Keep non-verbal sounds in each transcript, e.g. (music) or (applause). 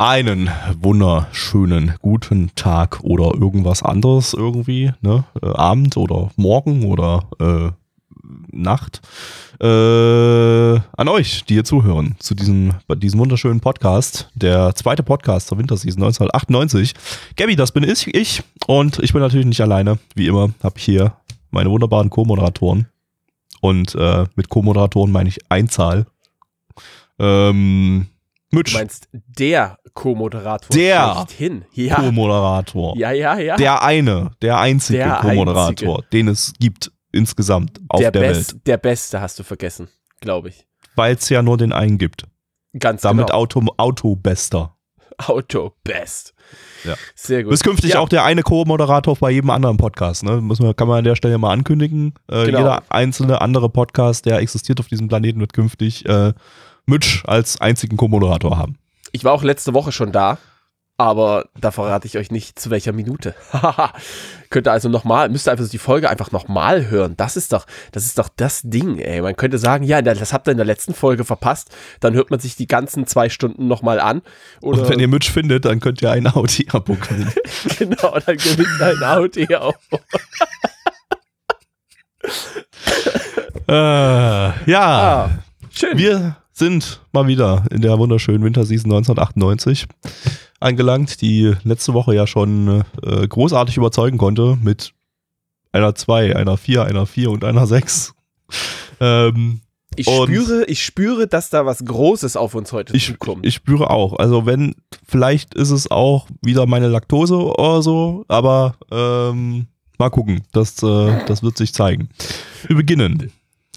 Einen wunderschönen guten Tag oder irgendwas anderes irgendwie, ne? Äh, Abend oder Morgen oder äh, Nacht äh, an euch, die hier zuhören, zu diesem, diesem wunderschönen Podcast, der zweite Podcast zur Winterseason 1998. Gabby, das bin ich, ich und ich bin natürlich nicht alleine, wie immer, habe ich hier meine wunderbaren Co-Moderatoren und äh, mit Co-Moderatoren meine ich Einzahl. Ähm, Mitch. Du meinst der Co-Moderator Der. Ja. Co-Moderator. ja, ja, ja. Der eine, der einzige Der Co-Moderator, den es gibt insgesamt auf der, der, Best, Welt. der Beste hast du vergessen, glaube ich. Weil es ja nur den einen gibt. Ganz Damit genau. Auto, Autobester. Auto Best. Ja. Sehr gut. Bis künftig ja, auch der eine Co-Moderator bei jedem anderen Podcast. Ne? Muss man, kann man an der Stelle mal ankündigen. Äh, Genau. Jeder einzelne andere Podcast, der existiert auf diesem Planeten, wird künftig äh, Mitch als einzigen Co-Moderator haben. Ich war auch letzte Woche schon da, aber da verrate ich euch nicht, zu welcher Minute. Haha. (laughs) Könnt ihr also nochmal, müsst ihr einfach die Folge einfach nochmal hören. Das ist doch, das ist doch das Ding, ey. Man könnte sagen, ja, das habt ihr in der letzten Folge verpasst. Dann hört man sich die ganzen zwei Stunden nochmal an. Oder Und wenn ihr Mitch findet, dann könnt ihr ein Audi-Abo (laughs) kriegen. (laughs) genau, dann gewinnt ein Audi auch. äh, ja, Ah, schön. Wir sind mal wieder in der wunderschönen Winterseason 1998 angelangt, die letzte Woche ja schon äh, großartig überzeugen konnte mit einer 2, einer 4, einer 4 und einer 6. Ähm, Ich spüre, ich spüre, dass da was Großes auf uns heute ich, zukommt. ich spüre auch. Also wenn, vielleicht ist es auch wieder meine Laktose oder so, aber ähm, mal gucken. Das, äh, das wird sich zeigen. Wir beginnen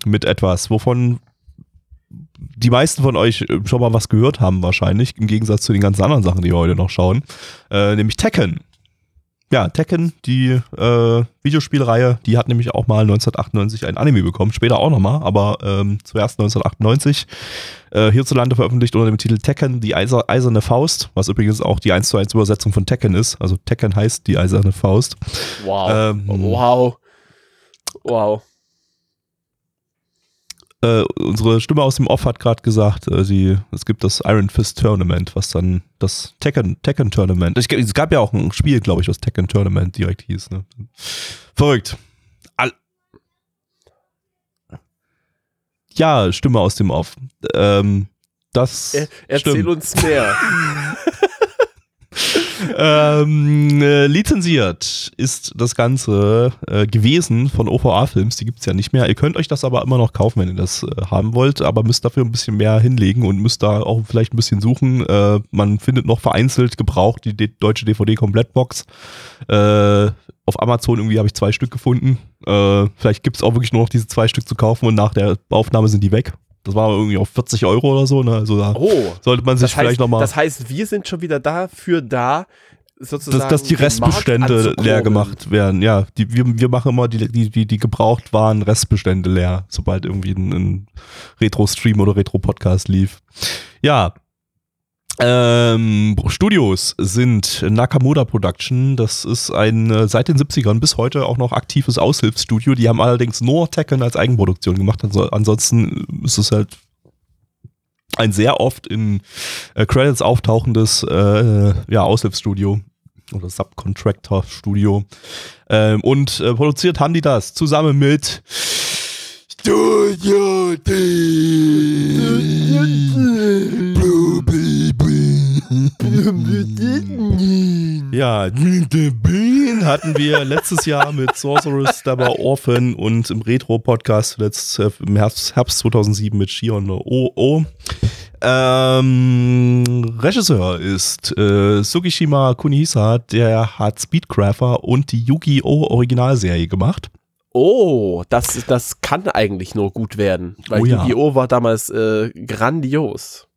mit etwas, wovon die meisten von euch schon mal was gehört haben wahrscheinlich, im Gegensatz zu den ganzen anderen Sachen, die wir heute noch schauen, äh, nämlich Tekken. Ja, Tekken, die äh, Videospielreihe, die hat nämlich auch mal 1998 ein Anime bekommen, später auch nochmal, aber ähm, zuerst 1998 äh, hierzulande veröffentlicht unter dem Titel Tekken, die Eiser, eiserne Faust, was übrigens auch die 1 zu 1 Übersetzung von Tekken ist. Also Tekken heißt die eiserne Faust. wow. ähm, wow. Wow. Äh, unsere Stimme aus dem Off hat gerade gesagt, äh, sie, es gibt das Iron Fist Tournament, was dann das Tekken, Tekken Tournament. Ich, es gab ja auch ein Spiel, glaube ich, was Tekken Tournament direkt hieß. Ne? Verrückt. All ja, Stimme aus dem Off. Ähm, das Er, erzähl stimmt. uns mehr. (laughs) (laughs) ähm, äh, lizenziert ist das Ganze äh, gewesen von OVA-Films, die gibt's ja nicht mehr. Ihr könnt euch das aber immer noch kaufen, wenn ihr das äh, haben wollt, aber müsst dafür ein bisschen mehr hinlegen und müsst da auch vielleicht ein bisschen suchen. Äh, man findet noch vereinzelt gebraucht die, D- deutsche DVD-Komplettbox. Äh, auf Amazon irgendwie habe ich zwei Stück gefunden. Äh, vielleicht gibt's auch wirklich nur noch diese zwei Stück zu kaufen und nach der Aufnahme sind die weg. Das war irgendwie auf 40 Euro oder so. Ne? Also da Oh. sollte man sich Das heißt, vielleicht nochmal... das heißt, wir sind schon wieder dafür da, sozusagen. dass, dass die Restbestände leer gemacht werden. Ja, die, wir, wir machen immer die, die, die, die gebraucht waren Restbestände leer, sobald irgendwie ein, ein Retro-Stream oder Retro-Podcast lief. Ja. Ähm, Studios sind Nakamura Production. Das ist ein äh, seit den 70ern bis heute auch noch aktives Aushilfsstudio. Die haben allerdings nur Tekken als Eigenproduktion gemacht. Also, ansonsten ist es halt ein sehr oft in äh, Credits auftauchendes äh, ja, Aushilfsstudio oder Subcontractor-Studio. Ähm, und äh, produziert haben die das zusammen mit Studio D. (laughs) Ja, The Bean hatten wir letztes Jahr mit Sorceress, Stabber Orphan und im Retro-Podcast zuletzt äh, im Herbst, Herbst 2007 mit Shion no Oh. Ähm, Regisseur ist äh, Sugishima Kunihisa, der hat Speedcrafter und die Yu-Gi-Oh! Originalserie gemacht. Oh, das, das kann eigentlich nur gut werden. Weil Oh ja. Yu-Gi-Oh! war damals äh, grandios.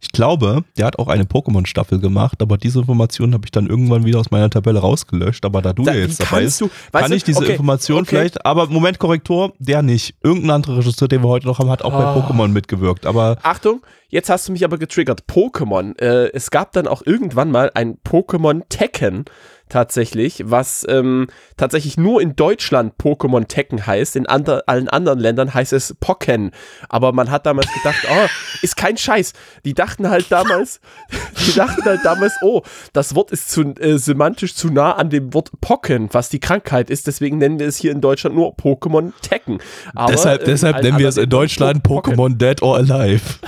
Ich glaube, der hat auch eine Pokémon-Staffel gemacht, aber diese Information habe ich dann irgendwann wieder aus meiner Tabelle rausgelöscht. Aber da du Da- ja jetzt dabei bist, kann du, ich diese okay, Information okay. vielleicht, aber Moment, Korrektor, der nicht. Irgendein anderer Regisseur, den wir heute noch haben, hat auch bei Ah. Pokémon mitgewirkt. Aber Achtung, jetzt hast du mich aber getriggert. Pokémon. Äh, es gab dann auch irgendwann mal ein Pokémon Tekken tatsächlich, was ähm, tatsächlich nur in Deutschland Pokémon Tekken heißt. In ander, allen anderen Ländern heißt es Pokken. Aber man hat damals gedacht, oh, ist kein Scheiß. Die dachten halt damals, (laughs) die dachten halt damals, oh, das Wort ist zu, äh, semantisch zu nah an dem Wort Pocken, was die Krankheit ist. Deswegen nennen wir es hier in Deutschland nur Pokémon Tekken. Aber, deshalb, äh, deshalb nennen wir es in Deutschland Po- Pokken. Pokémon Dead or Alive. (laughs)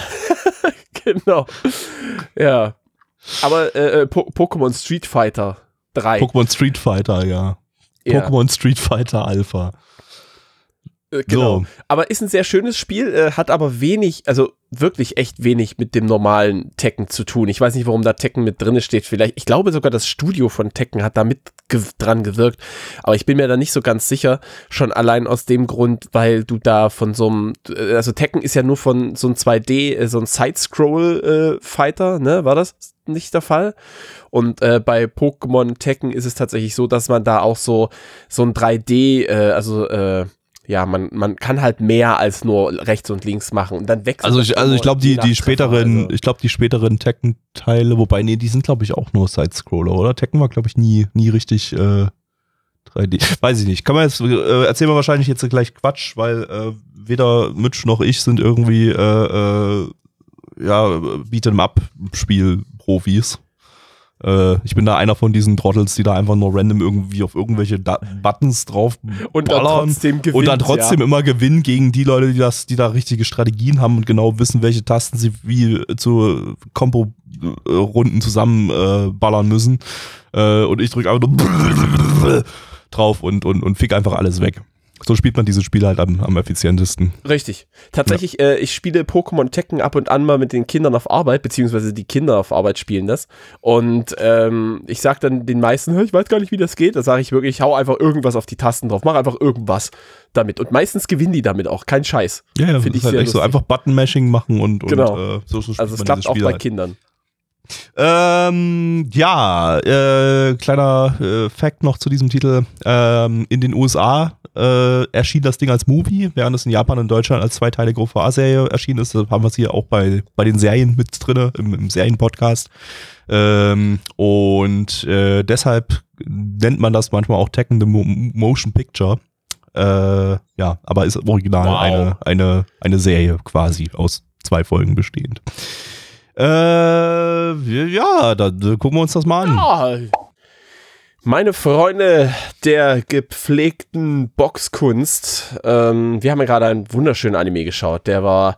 Genau. Ja. Aber äh, äh, Po- Pokémon Street Fighter 3. Pokémon Street Fighter, ja. ja, Pokémon Street Fighter Alpha. äh, genau. So. Aber ist ein sehr schönes Spiel, äh, hat aber wenig, also wirklich echt wenig mit dem normalen Tekken zu tun. Ich weiß nicht, warum da Tekken mit drinne steht. Vielleicht, ich glaube sogar das Studio von Tekken hat da mit ge dran gewirkt. Aber ich bin mir da nicht so ganz sicher. Schon allein aus dem Grund, weil du da von so einem, äh, also Tekken ist ja nur von so einem 2D, äh, so ein Side-Scroll-Fighter, ne? War das nicht der Fall? Und äh, bei Pokémon Tekken ist es tatsächlich so, dass man da auch so, so ein 3D, äh, also äh, ja, man, man kann halt mehr als nur rechts und links machen und dann wechselt Also das ich, also ich glaube, die, die späteren, Treffer, ich glaube, die späteren Tekken-Teile, wobei, nee, die sind, glaube ich, auch nur Side-Scroller, oder? Tekken war, glaube ich, nie, nie richtig äh, 3D. (laughs) Weiß ich nicht. Kann man jetzt, äh, erzählen wir wahrscheinlich jetzt gleich Quatsch, weil äh, weder Mitch noch ich sind irgendwie äh, äh, ja, Beat'em-up-Spiel-Profis. Äh, ich bin da einer von diesen Trottels, die da einfach nur random irgendwie auf irgendwelche da Buttons drauf und dann trotzdem gewinnt, und dann trotzdem ja. immer gewinnen gegen die Leute, die das, die da richtige Strategien haben und genau wissen, welche Tasten sie wie zu Combo-Runden zusammen äh, ballern müssen. Äh, und ich drücke einfach nur (laughs) drauf und, und, und fick einfach alles weg. So spielt man dieses Spiel halt am, am effizientesten. Richtig. Tatsächlich, äh, ich spiele Pokémon Tekken ab und an mal mit den Kindern auf Arbeit, beziehungsweise die Kinder auf Arbeit spielen das. Und ähm, ich sag dann den meisten, "Hä, ich weiß gar nicht, wie das geht. Da sage ich wirklich, ich hau einfach irgendwas auf die Tasten drauf, mach einfach irgendwas damit. Und meistens gewinnen die damit auch, kein Scheiß. Ja, ja, Find das ich halt sehr echt so. lustig. Einfach Button-Mashing machen und, Genau. und äh, so, so Also es klappt auch bei halt. Kindern. Ähm, ja, äh, kleiner äh, Fact noch zu diesem Titel. Ähm, in den USA äh, erschien das Ding als Movie, während es in Japan und Deutschland als zweiteilige OVA-Serie erschienen ist. Das haben wir es hier auch bei, bei den Serien mit drin, im, im Serienpodcast. Ähm, und äh, deshalb nennt man das manchmal auch Tekken the Mo Motion Picture. Äh, ja, aber ist original Wow. eine, eine, eine Serie quasi aus zwei Folgen bestehend. Äh, ja, dann gucken wir uns das mal an. Ja. Meine Freunde der gepflegten Boxkunst, ähm, wir haben ja gerade einen wunderschönen Anime geschaut. Der war,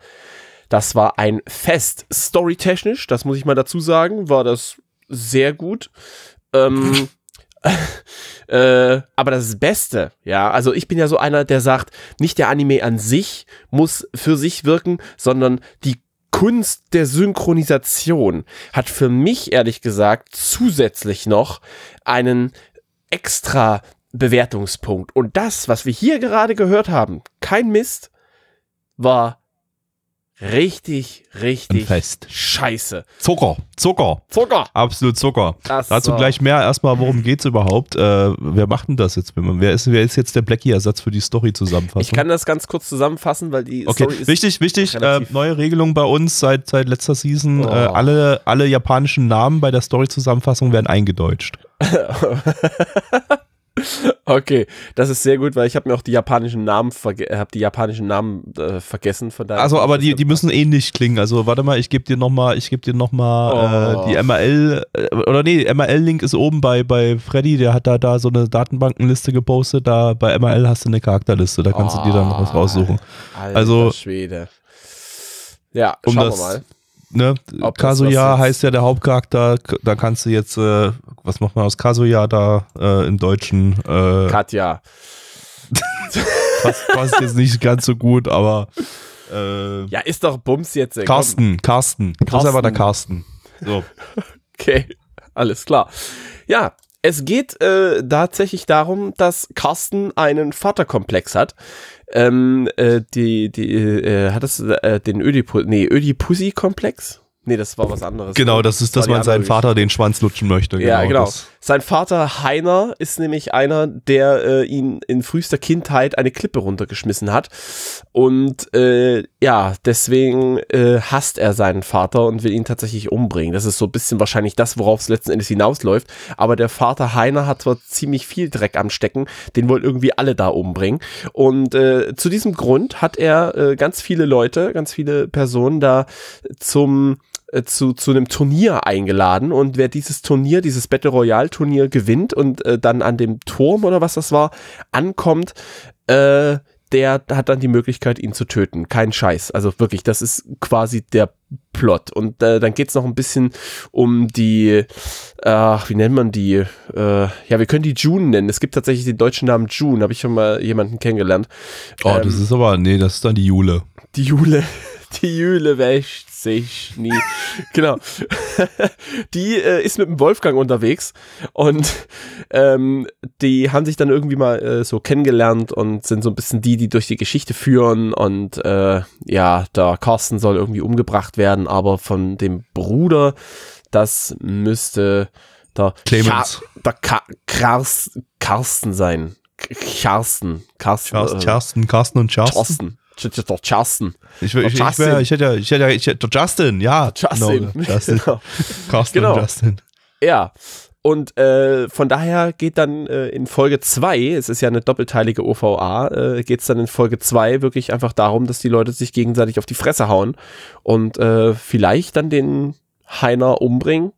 das war ein Fest. Storytechnisch, das muss ich mal dazu sagen, war das sehr gut. Ähm, (laughs) äh, aber das Beste, ja, also ich bin ja so einer, der sagt, nicht der Anime an sich muss für sich wirken, sondern die Kunst der Synchronisation hat für mich ehrlich gesagt zusätzlich noch einen extra Bewertungspunkt. Und das, was wir hier gerade gehört haben, kein Mist, war richtig, richtig Fest. scheiße. Zucker, Zucker, Zucker! absolut Zucker. Das Dazu war- gleich mehr. Erstmal, worum geht's überhaupt? Äh, wer macht denn das jetzt? Wer ist, wer ist jetzt der Blackie-Ersatz für die Story-Zusammenfassung? Ich kann das ganz kurz zusammenfassen, weil die Okay, Story ist wichtig, wichtig, äh, neue Regelung bei uns seit, seit letzter Season. Oh. Äh, alle, alle japanischen Namen bei der Story-Zusammenfassung werden eingedeutscht. (laughs) Okay, das ist sehr gut, weil ich habe mir auch die japanischen Namen verge hab die japanischen Namen äh, vergessen von. Also, aber die, die müssen ähnlich klingen. Also, warte mal, ich gebe dir nochmal, ich gebe dir noch mal Oh. äh, die MRL, äh, oder nee, MRL-Link ist oben bei, bei Freddy, der hat da, da so eine Datenbankenliste gepostet. Da bei MRL hast du eine Charakterliste, da kannst du dir dann noch was Oh. raussuchen. Alter also- Schwede. Ja, Um schauen das- wir mal. Ne? Ob Kazuya heißt ja der Hauptcharakter, da kannst du jetzt, äh, was macht man aus Kazuya da äh, im Deutschen? Äh, Katja. (laughs) passt, passt jetzt nicht ganz so gut, aber äh, Ja, ist doch Bums jetzt. ey, komm. Carsten, Carsten. Das ist einfach der Carsten. So. (laughs) Okay, alles klar. Ja, es geht äh, tatsächlich darum, dass Carsten einen Vaterkomplex hat. Ähm, äh, die, die, äh, hat es äh, den Ödipu nee, Ödipussy-Komplex? Nee, das war was anderes. Genau, das ist, dass war die man seinen Vater den Schwanz lutschen möchte. Ja, genau. Das, Sein Vater Heiner ist nämlich einer, der äh, ihn in frühester Kindheit eine Klippe runtergeschmissen hat. Und äh, ja, deswegen äh, hasst er seinen Vater und will ihn tatsächlich umbringen. Das ist so ein bisschen wahrscheinlich das, worauf es letzten Endes hinausläuft. Aber der Vater Heiner hat zwar ziemlich viel Dreck am Stecken, den wollen irgendwie alle da umbringen. Und äh, zu diesem Grund hat er äh, ganz viele Leute, ganz viele Personen da zum äh, zu, zu einem Turnier eingeladen und wer dieses Turnier, dieses Battle Royale Turnier gewinnt und äh, dann an dem Turm oder was das war, ankommt, äh, der hat dann die Möglichkeit, ihn zu töten. Kein Scheiß. Also wirklich, das ist quasi der Plot. Und äh, dann geht's noch ein bisschen um die, ach, wie nennt man die? Äh, ja, wir können die June nennen. Es gibt tatsächlich den deutschen Namen June, habe ich schon mal jemanden kennengelernt. oh, Ähm, das ist aber, nee, das ist dann die Jule. Die Jule, (laughs) die Jule wäscht sich nie. genau. (laughs) die äh, ist mit dem Wolfgang unterwegs und ähm, die haben sich dann irgendwie mal äh, so kennengelernt und sind so ein bisschen die, die durch die Geschichte führen und äh, ja, der Carsten soll irgendwie umgebracht werden, aber von dem Bruder, das müsste der Clemens. Ka der Ka Kars Karsten sein. Karsten. Karsten. Charsten, äh, Carsten und Charsten. Charsten. Der Charsten. Ich, ich, ich, Justin. wär, ich hätte ja, ich hätte ja, ich hätte, Justin, ja. Justin. Genau, Justin. (laughs) Genau. Carsten Genau. Justin. Ja. Und äh, von daher geht dann äh, in Folge 2, es ist ja eine doppelteilige OVA, äh, geht es dann in Folge 2 wirklich einfach darum, dass die Leute sich gegenseitig auf die Fresse hauen und äh, vielleicht dann den Heiner umbringen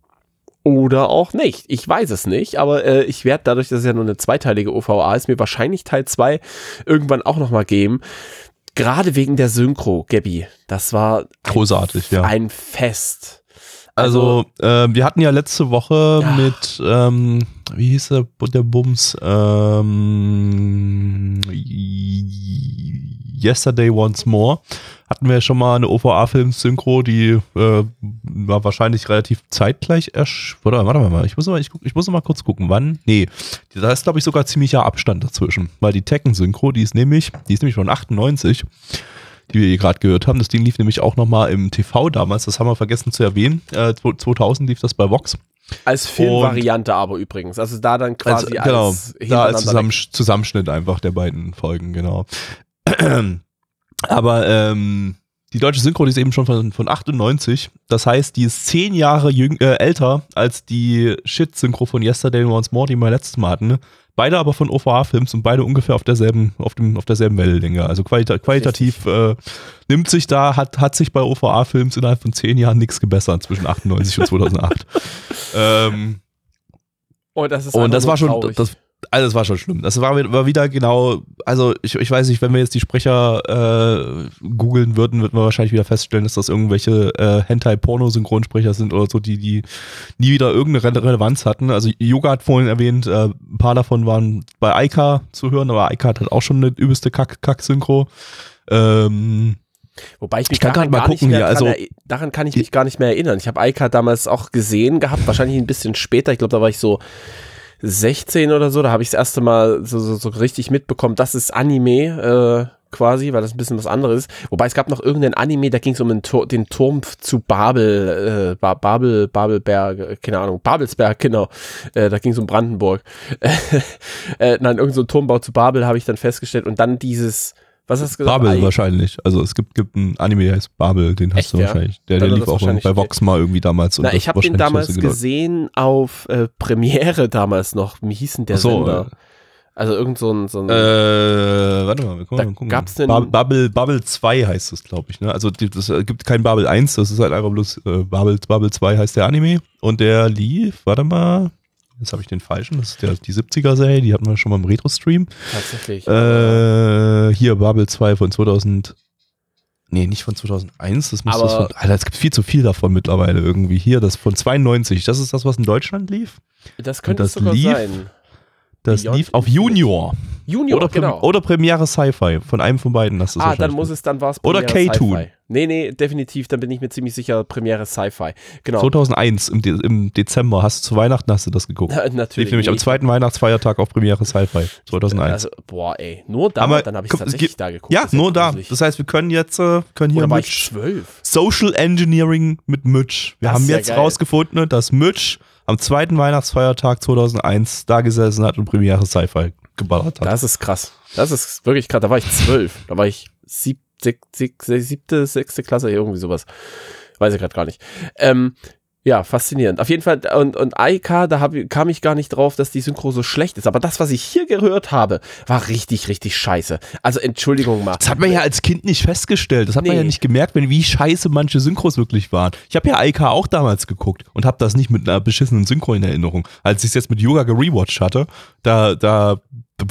oder auch nicht. Ich weiß es nicht, aber äh, ich werde dadurch, dass es ja nur eine zweiteilige OVA ist, mir wahrscheinlich Teil 2 irgendwann auch nochmal geben. Gerade wegen der Synchro, Gabby. Das war ein, Großartig, ja. ein Fest. Also, äh, wir hatten ja letzte Woche Ja. mit, ähm, wie hieß der, der Bums? Ähm, Yesterday Once More. Hatten wir schon mal eine OVA-Film-Synchro, die äh, war wahrscheinlich relativ zeitgleich ersch... Oder, warte mal, ich muss mal, ich, guck- ich muss mal kurz gucken, wann? Nee, da ist, glaube ich, sogar ziemlicher Abstand dazwischen. Weil die Tekken-Synchro, die ist nämlich, die ist nämlich von 98 die wir hier gerade gehört haben. Das Ding lief nämlich auch nochmal im TV damals, das haben wir vergessen zu erwähnen. Äh, 2000 lief das bei Vox. Als Filmvariante aber übrigens. Also da dann quasi als, genau, da hintereinander als Zusammen Zusammenschnitt einfach der beiden Folgen, genau. Aber ähm, die deutsche Synchro die ist eben schon von, von 98. Das heißt, die ist zehn Jahre jüng, äh, älter als die Shit-Synchro von Yesterday Once More, die wir letztes Mal hatten. Ne? Beide aber von OVA-Films und beide ungefähr auf derselben, auf dem, auf derselben Wellenlänge. Also qualita qualitativ äh, nimmt sich da, hat, hat sich bei OVA-Films innerhalb von zehn Jahren nichts gebessert zwischen 98 und (laughs) 2008. ähm, Und das ist und das war schon, das, also das war schon schlimm. Das war, war wieder genau, also ich, ich weiß nicht, wenn wir jetzt die Sprecher äh, googeln würden, würden wir wahrscheinlich wieder feststellen, dass das irgendwelche äh, Hentai-Porno-Synchronsprecher sind oder so, die, die nie wieder irgendeine Re Relevanz hatten. Also Yoga hat vorhin erwähnt, äh, ein paar davon waren bei Aika zu hören, aber Aika hat halt auch schon eine übelste Kack- Kack-Synchro. Ähm, Wobei ich mich ich kann daran mal gar nicht gucken mehr hier, also- daran kann ich mich gar nicht mehr erinnern. Ich habe Eika damals auch gesehen gehabt, wahrscheinlich ein bisschen später. Ich glaube, da war ich so 16 oder so. Da habe ich das erste Mal so, so, so richtig mitbekommen, das ist Anime äh, quasi, weil das ein bisschen was anderes ist. Wobei es gab noch irgendeinen Anime, da ging es um den, Tor, den Turm zu Babel, äh, ba Babel, Babelberg, äh, keine Ahnung, Babelsberg, genau. Äh, da ging es um Brandenburg. (laughs) äh, nein, irgendein so Turmbau zu Babel habe ich dann festgestellt. Und dann dieses, was hast du gesagt? Babel Ei- wahrscheinlich. Also es gibt, gibt einen Anime, der heißt Babel, den hast Echt, du wahrscheinlich. Der, der lief auch bei Vox mal irgendwie damals. Na, ich habe den damals gesehen auf äh, Premiere damals noch. Wie hieß denn der Ach so, Sender? Also irgend so ein, so ein Äh, warte mal, wir gucken, Da mal gucken. gab's denn- Bub- Bubble, Bubble 2 heißt es, glaube ich. Ne? Also das äh, gibt kein Bubble 1, das ist halt einfach bloß äh, Bubble, Bubble 2 heißt der Anime. Und der lief, warte mal, jetzt habe ich den falschen, das ist der, die 70er-Serie, die hatten wir schon mal im Retro-Stream. tatsächlich. Äh, hier Bubble 2 von 2000. Nee, nicht von 2001, das müsste von. Alter, es gibt viel zu viel davon mittlerweile irgendwie. Hier, das von 92, das ist das, was in Deutschland lief. das könnte das sogar lief- sein. Das Beyond lief auf. Junior. Junior, Oder, Prem- genau. oder Premiere Sci-Fi. Von einem von beiden. Das ist ah, dann muss es, dann war es Oder K-Toon. Nee, nee, definitiv, dann bin ich mir ziemlich sicher, Premiere Sci-Fi. Genau. 2001 im, De im Dezember hast du zu Weihnachten hast du das geguckt. (laughs) Na, Lief Natürlich. nämlich am nee. zweiten Weihnachtsfeiertag auf Premiere Sci-Fi 2001. Also, boah, ey, nur da, Aber dann habe ich tatsächlich es gibt- da geguckt. ja, Das nur da. gruselig. Das heißt, wir können jetzt äh, können hier Oder war ich Mitch, zwölf? Social Engineering mit Mitch. Wir Das haben ist ja jetzt geil. rausgefunden, dass Mitch am zweiten Weihnachtsfeiertag 2001 da gesessen hat und Premiere Sci-Fi geballert hat. Das ist krass. Das ist wirklich krass. Da war ich zwölf. Da war ich sieb, sieb, sieb, siebte, sechste Klasse, irgendwie sowas. Weiß ich gerade gar nicht. Ähm, ja, faszinierend. Auf jeden Fall, und, und Aika, da hab, kam ich gar nicht drauf, dass die Synchro so schlecht ist. Aber das, was ich hier gehört habe, war richtig, richtig scheiße. Also Entschuldigung mal. Das hat man ja als Kind nicht festgestellt. Das hat man Nee. ja nicht gemerkt, wenn, wie scheiße manche Synchros wirklich waren. Ich habe ja IK auch damals geguckt und habe das nicht mit einer beschissenen Synchro in Erinnerung. Als ich es jetzt mit Yoga gerewatcht hatte, da, da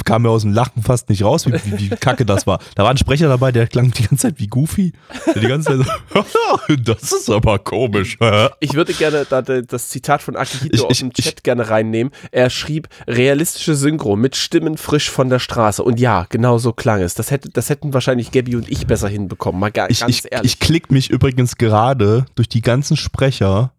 kam mir aus dem Lachen fast nicht raus, wie, wie, wie kacke das war. Da war ein Sprecher dabei, der klang die ganze Zeit wie Goofy. Der die ganze Zeit so, (laughs) das ist aber komisch. Ich würde gerne da, da, das Zitat von Akihito Ich- aus ich- dem Chat gerne reinnehmen. Er schrieb, realistische Synchro mit Stimmen frisch von der Straße. Und ja, genau so klang es. Das, hätte, das hätten wahrscheinlich Gabby und ich besser hinbekommen. Mal gar, Ich, ganz ich, ehrlich. ich klick mich übrigens gerade durch die ganzen Sprecher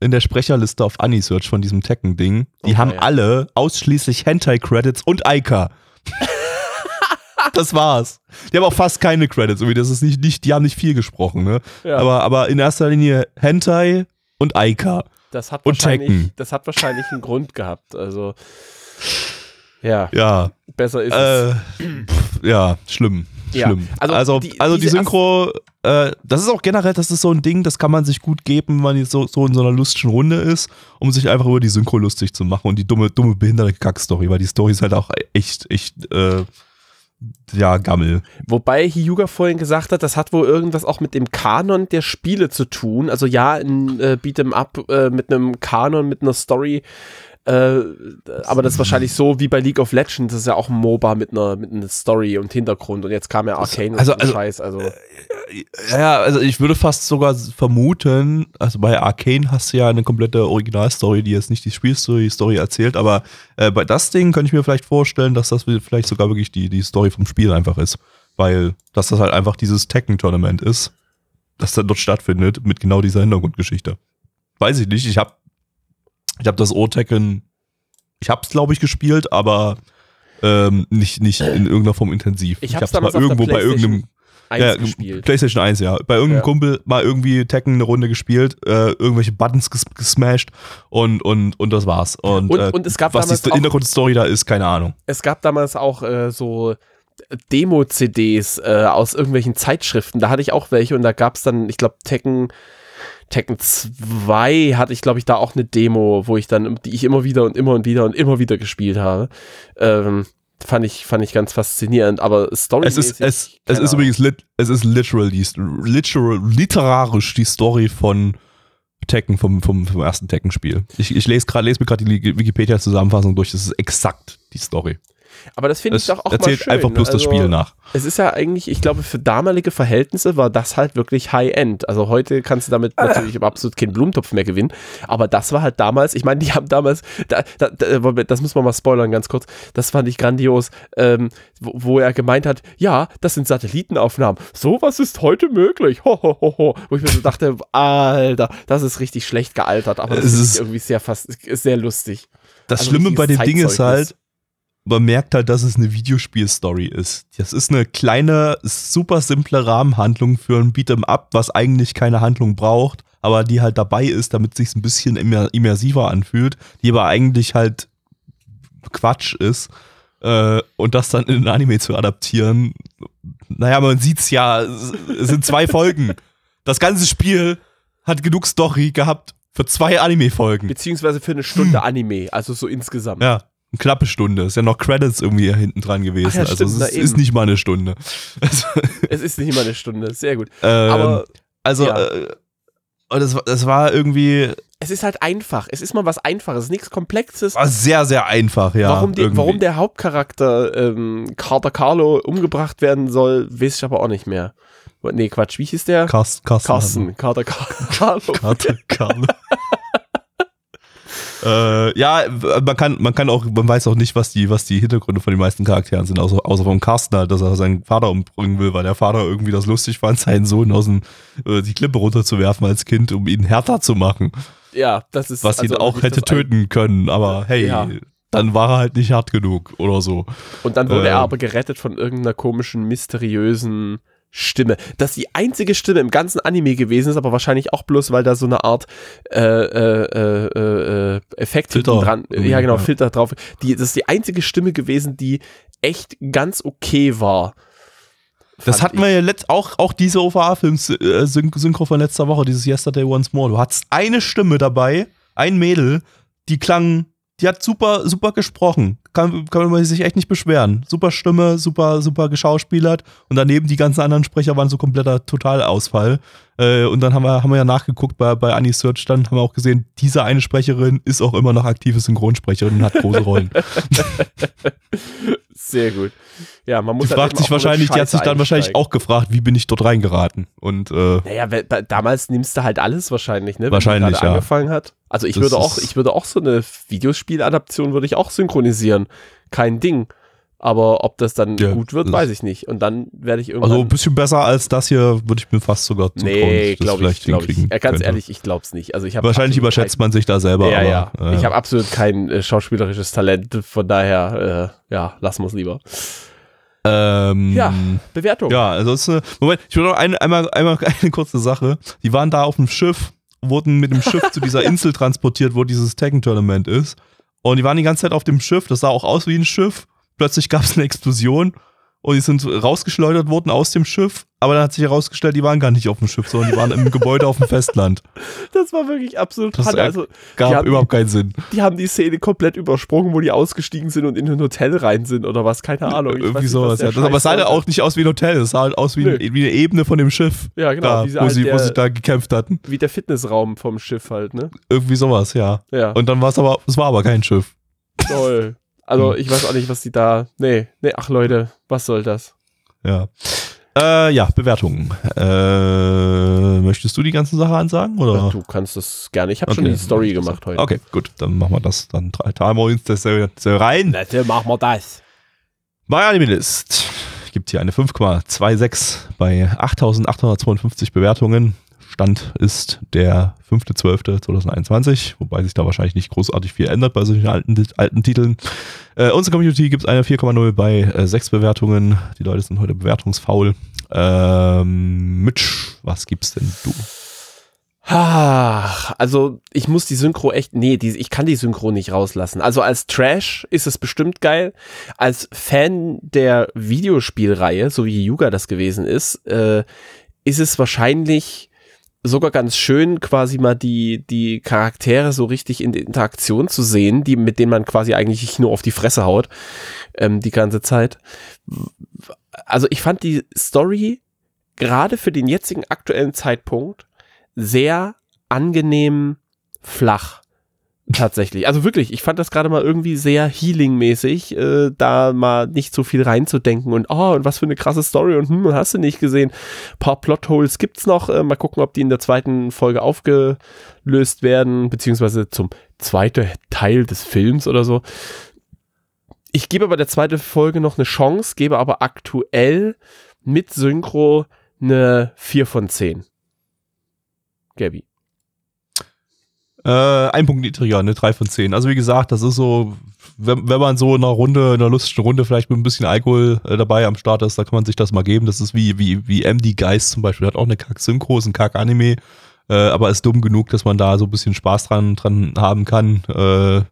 in der Sprecherliste auf Anisearch von diesem Tekken-Ding. Die Okay, haben ja. alle ausschließlich Hentai-Credits und Aika. (laughs) das war's. Die haben auch fast keine Credits. Irgendwie, das ist nicht, nicht, die haben nicht viel gesprochen, ne? Ja. Aber, aber in erster Linie Hentai und Aika. Das hat Und wahrscheinlich, Tekken. das hat wahrscheinlich einen Grund gehabt. Also ja, Ja, besser ist es. äh, pff, ja, schlimm. Ja, Schlimm. also Also, also, die- die, diese Synchro, äh, das ist auch generell, das ist so ein Ding, das kann man sich gut geben, wenn man jetzt so, so in so einer lustigen Runde ist, um sich einfach über die Synchro lustig zu machen und die dumme, dumme, behinderte Kack-Story, weil die Story ist halt auch echt, echt, äh, ja, Gammel. Wobei Hyuga vorhin gesagt hat, das hat wohl irgendwas auch mit dem Kanon der Spiele zu tun. Also ja, ein äh, Beat'em Up äh, mit einem Kanon, mit einer Story. Äh, aber das ist wahrscheinlich so wie bei League of Legends. Das ist ja auch ein MOBA mit einer, mit einer Story und Hintergrund. Und jetzt kam ja Arcane Also- und also- Scheiß. Also Ja, also ich würde fast sogar vermuten, also bei Arcane hast du ja eine komplette Originalstory, die jetzt nicht die Spielstory Story erzählt, aber äh, bei das Ding könnte ich mir vielleicht vorstellen, dass das vielleicht sogar wirklich die, die Story vom Spiel einfach ist. Weil, dass das halt einfach dieses Tekken-Tournament ist, das dann dort stattfindet, mit genau dieser Hintergrundgeschichte. Weiß ich nicht, ich habe ich hab das O-Tekken, ich hab's glaube ich gespielt, aber ähm, nicht, nicht in irgendeiner Form intensiv. Ich hab's hab's mal irgendwo bei irgendeinem ja, gespielt. PlayStation 1, ja. Bei irgendeinem Ja. Kumpel mal irgendwie Tekken eine Runde gespielt, äh, irgendwelche Buttons ges gesmashed und, und, und das war's. Und, Und- äh, und es gab was damals die Hintergrundstory da ist, keine Ahnung. es gab damals auch äh, so Demo-CDs äh, aus irgendwelchen Zeitschriften. Da hatte ich auch welche und da gab es dann, ich glaube, Tekken, Tekken 2 hatte ich, glaube ich, da auch eine Demo, wo ich dann, die ich immer wieder und immer und wieder und immer wieder gespielt habe. Ähm, fand ich, fand ich ganz faszinierend, aber Story Es ist, es, es ist übrigens lit, es ist literal, literal, literarisch die Story von Tekken, vom, vom, vom ersten Tekken-Spiel. Ich, ich lese gerade, lese mir gerade die Wikipedia-Zusammenfassung durch, das ist exakt die Story. Aber das finde ich doch auch mal erzählt schön. einfach bloß das Also, Spiel nach. Es ist ja eigentlich, ich glaube, für damalige Verhältnisse war das halt wirklich High-End. Also heute kannst du damit natürlich absolut keinen Blumentopf mehr gewinnen. Aber das war halt damals, ich meine, die haben damals, da, da, da, das müssen wir mal spoilern ganz kurz, das fand ich grandios, ähm, wo, wo er gemeint hat, ja, das sind Satellitenaufnahmen. Sowas ist heute möglich. Ho, ho, ho, ho. Wo ich mir so dachte, Alter, das ist richtig schlecht gealtert, aber das Es ist irgendwie sehr fast, sehr lustig. Das Also Schlimme bei dem Ding ist halt, man merkt halt, dass es eine Videospiel-Story ist. Das ist eine kleine, super simple Rahmenhandlung für ein Beat'em Up, was eigentlich keine Handlung braucht, aber die halt dabei ist, damit es sich ein bisschen immer, immersiver anfühlt, die aber eigentlich halt Quatsch ist. Äh, und das dann in ein Anime zu adaptieren, naja, man sieht's ja, es es sind zwei Folgen. Das ganze Spiel hat genug Story gehabt für zwei Anime-Folgen. Beziehungsweise für eine Stunde Anime, also so insgesamt. Ja, eine knappe Stunde. Ist ja noch Credits irgendwie hinten dran gewesen. Ja, also stimmt, es ist, ist nicht mal eine Stunde. Also, (laughs) Es ist nicht immer eine Stunde, sehr gut. ähm, Aber also ja. äh, und das, war- das war irgendwie es ist halt einfach. Es ist mal was Einfaches, nichts Komplexes. war sehr, sehr einfach, ja. warum, die, warum der Hauptcharakter ähm, Carter Carlo umgebracht werden soll, weiß ich aber auch nicht mehr. Nee, Quatsch, wie hieß der? Carsten, Carsten, Carsten. Carter Car Carlo. Carsten, Carsten. (laughs) Äh, ja, man kann, man kann auch, man weiß auch nicht, was die, was die Hintergründe von den meisten Charakteren sind, außer, außer vom Carsten halt, dass er seinen Vater umbringen will, weil der Vater irgendwie das lustig fand, seinen Sohn aus dem, äh, die Klippe runterzuwerfen als Kind, um ihn härter zu machen. Ja, das ist. Was ihn also auch wirklich hätte töten können, aber hey, Ja. dann war er halt nicht hart genug oder so. Und dann wurde Äh. er aber gerettet von irgendeiner komischen, mysteriösen Stimme. Das ist die einzige Stimme im ganzen Anime gewesen ist, aber wahrscheinlich auch bloß, weil da so eine Art äh, äh, äh, äh, Effekt Filter dran, ja genau, ja. Filter drauf. Die, das ist die einzige Stimme gewesen, die echt ganz okay war. Das hatten wir ja letzt, auch, auch diese OVA-Film-Synchro von letzter Woche, dieses Yesterday Once More. Du hattest eine Stimme dabei, ein Mädel, die klang, die hat super, super gesprochen. Kann, kann man sich echt nicht beschweren. Super Stimme, super, super geschauspielert. Und daneben die ganzen anderen Sprecher waren so kompletter Totalausfall. Äh, und dann haben wir, haben wir ja nachgeguckt bei, bei Annie Search, dann haben wir auch gesehen, diese eine Sprecherin ist auch immer noch aktive Synchronsprecherin und hat große Rollen. (laughs) Sehr gut. Ja, man Die muss halt fragt sich wahrscheinlich, die hat sich dann wahrscheinlich auch gefragt, wie bin ich dort reingeraten? Und äh, Naja, damals nimmst du halt alles wahrscheinlich, ne? Wenn Wahrscheinlich, die ja. angefangen hat. Also ich Das würde auch, ich würde auch so eine Videospieladaption würde ich auch synchronisieren. Kein Ding. Aber ob das dann Ja, gut wird, weiß ich nicht. Und dann werde ich irgendwann. Also ein bisschen besser als das hier würde ich mir fast sogar zutrauen. nee, glaube ich, glaube ich. Ja, ganz könnte. ehrlich, ich glaube es nicht. Also ich Wahrscheinlich überschätzt man sich da selber. Kein, ja, aber, ja. äh, Ich habe absolut kein äh, schauspielerisches Talent. Von daher, äh, ja, lassen wir es lieber. ähm, Ja. Bewertung. Ja, ansonsten, Moment, ich will noch eine, einmal, einmal (laughs) eine kurze Sache. Die waren da auf dem Schiff, wurden mit dem Schiff zu dieser (laughs) Insel transportiert, wo dieses Tekken-Tournament ist. Und die waren die ganze Zeit auf dem Schiff, das sah auch aus wie ein Schiff. Plötzlich gab es eine Explosion und die sind rausgeschleudert worden aus dem Schiff. Aber dann hat sich herausgestellt, die waren gar nicht auf dem Schiff, sondern die waren im Gebäude auf dem Festland. (laughs) Das war wirklich absolut Das Panne. Also, Gab haben- überhaupt keinen Sinn. die haben die Szene komplett übersprungen, wo die ausgestiegen sind und in ein Hotel rein sind oder was, keine Ahnung. Ich Irgendwie sowas, ja. Das, aber es sah halt auch nicht aus wie ein Hotel, es sah halt aus wie, ein, wie eine Ebene von dem Schiff. Ja, genau, da, wo, halt sie, wo der- sie da gekämpft hatten. Wie der Fitnessraum vom Schiff halt, ne? Irgendwie sowas, ja. Ja, Und dann war es aber, es war aber kein Schiff. toll. (laughs) Also ich weiß auch nicht, was die da. Nee, nee, ach Leute, was soll das? Ja. Äh, ja, Bewertungen. Äh, möchtest du die ganzen Sachen ansagen? Oder? Du kannst das gerne. Ich habe schon Okay. die Story gemacht heute. Okay, gut, dann machen wir das. Dann teilen wir uns das rein. Nette, machen wir das. Bei Animalist gibt hier eine 5,26 bei 8852 Bewertungen. Stand ist der 5.12.2021, wobei sich da wahrscheinlich nicht großartig viel ändert bei solchen alten, alten Titeln. Äh, unsere Community gibt eine 4,0 bei äh, 6 Bewertungen. Die Leute sind heute bewertungsfaul. Ähm, Mitch, was gibt's denn du? Ach, also ich muss die Synchro echt, nee, die, ich kann die Synchro nicht rauslassen. Also als Trash ist es bestimmt geil. Als Fan der Videospielreihe, so wie Yuga das gewesen ist, äh, ist es wahrscheinlich sogar ganz schön, quasi mal die, die Charaktere so richtig in Interaktion zu sehen, die, mit denen man quasi eigentlich nur auf die Fresse haut, ähm, die ganze Zeit. Also ich fand die Story gerade für den jetzigen aktuellen Zeitpunkt sehr angenehm flach. Tatsächlich. Also wirklich, ich fand das gerade mal irgendwie sehr healing-mäßig, äh, da mal nicht so viel reinzudenken und oh, und was für eine krasse Story und hm, hast du nicht gesehen. paar Plotholes gibt's noch. Äh, mal gucken, ob die in der zweiten Folge aufgelöst werden, beziehungsweise zum zweiten Teil des Films oder so. Ich gebe aber der zweiten Folge noch eine Chance, gebe aber aktuell mit Synchro eine 4 von 10. Gabi. Äh, ein Punkt niedriger, eine 3 von 10. Also wie gesagt, das ist so, wenn, wenn man so in einer Runde, in einer lustigen Runde vielleicht mit ein bisschen Alkohol äh, dabei am Start ist, da kann man sich das mal geben. Das ist wie, wie, wie MD Geist zum Beispiel, hat auch eine Kack-Synchro, ist ein Kack-Anime, äh, aber ist dumm genug, dass man da so ein bisschen Spaß dran, dran haben kann, äh,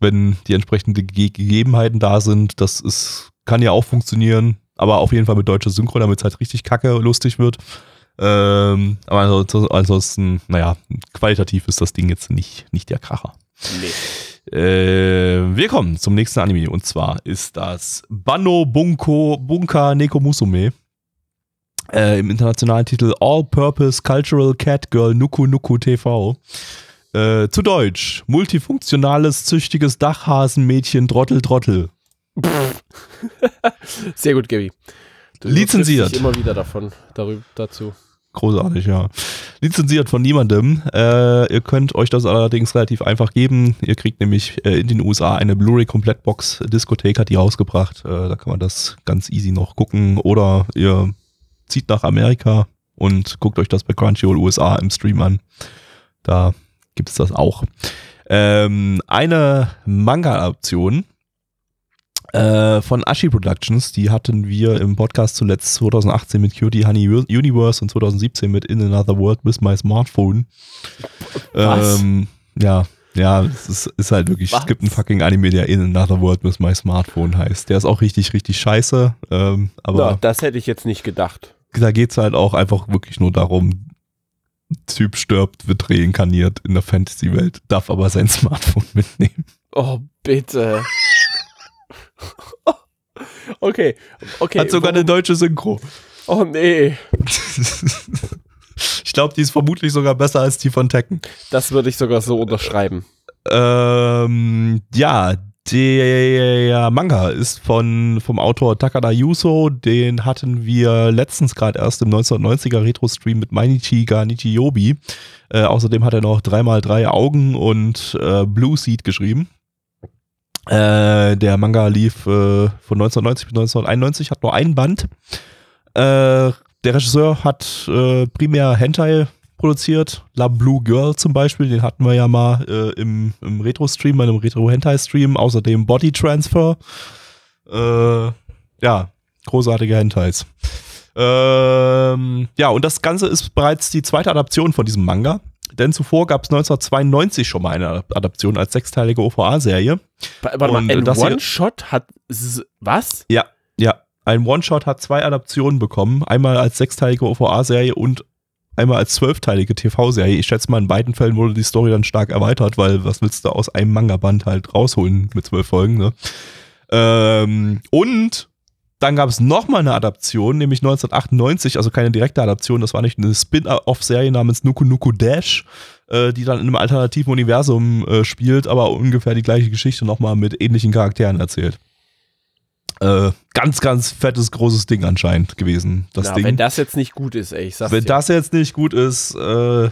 wenn die entsprechenden Ge Gegebenheiten da sind. Das ist, kann ja auch funktionieren, aber auf jeden Fall mit deutscher Synchro, damit es halt richtig kacke lustig wird. Ähm, aber ansonsten, naja, qualitativ ist das Ding jetzt nicht, nicht der Kracher. Nee. Äh, wir kommen zum nächsten Anime und zwar ist das Banno Bunko Bunka Neko Musume. Äh, Im internationalen Titel All Purpose Cultural Cat Girl Nuku Nuku TV. Äh, zu Deutsch, multifunktionales, züchtiges Dachhasenmädchen Trottel Trottel. Sehr gut, Gabi. Lizenziert. immer wieder davon, darüber, dazu. Großartig, ja. Lizenziert von niemandem. Äh, ihr könnt euch das allerdings relativ einfach geben. Ihr kriegt nämlich äh, in den USA eine Blu-ray Komplettbox. Diskothek hat die rausgebracht. Äh, da kann man das ganz easy noch gucken. Oder ihr zieht nach Amerika und guckt euch das bei Crunchyroll USA im Stream an. Da gibt's das auch. Ähm, eine Manga-Adaption äh, von Ashi Productions, die hatten wir im Podcast zuletzt 2018 mit Cutie Honey Universe und 2017 mit In Another World with My Smartphone. Was? Ähm, ja, ja, es ist, ist halt wirklich, Was? es gibt einen fucking Anime, der In Another World with My Smartphone heißt. Der ist auch richtig, richtig scheiße. Ähm, aber Na, das hätte ich jetzt nicht gedacht. da geht's halt auch einfach wirklich nur darum, Typ stirbt, wird reinkarniert in der Fantasy-Welt, darf aber sein Smartphone (laughs) mitnehmen. Oh, bitte. Okay, okay. Hat sogar eine warum- deutsche Synchro. Oh nee, (laughs) ich glaube, die ist vermutlich sogar besser als die von Tekken. das würde ich sogar so unterschreiben. Ähm, ja, der Manga ist von, vom Autor Takada Yuso. Den hatten wir letztens gerade erst im 1990er Retro-Stream mit Mainichi ga Nichiyobi. Äh, außerdem hat er noch 3x3 Augen und äh, Blue Seed geschrieben. Äh, der Manga lief äh, von 1990 bis 1991, hat nur ein Band. Äh, der Regisseur hat äh, primär Hentai produziert. La Blue Girl zum Beispiel, den hatten wir ja mal äh, im, im Retro-Stream, bei einem Retro-Hentai-Stream. Außerdem Body Transfer. Äh, ja, großartige Hentais. Ähm, ja, und das Ganze ist bereits die zweite Adaption von diesem Manga. Denn zuvor gab es 1992 schon mal eine Adaption als sechsteilige OVA-Serie. Wa- Warte mal, ein One-Shot hat. Was? Ja, ja. Ein One-Shot hat zwei Adaptionen bekommen. Einmal als sechsteilige OVA-Serie und einmal als zwölfteilige TV-Serie. Ich schätze mal, in beiden Fällen wurde die Story dann stark erweitert, weil was willst du aus einem Manga-Band halt rausholen mit zwölf Folgen, ne? Ähm, und dann gab es nochmal eine Adaption, nämlich 1998, also keine direkte Adaption, das war nicht eine Spin-off-Serie namens Nuku Nuku Dash, äh, die dann in einem alternativen Universum äh, spielt, aber ungefähr die gleiche Geschichte nochmal mit ähnlichen Charakteren erzählt. Äh, ganz, ganz fettes, großes Ding anscheinend gewesen, das Na, Ding. wenn das jetzt nicht gut ist, ey, ich sag's Wenn dir. das jetzt nicht gut ist, äh,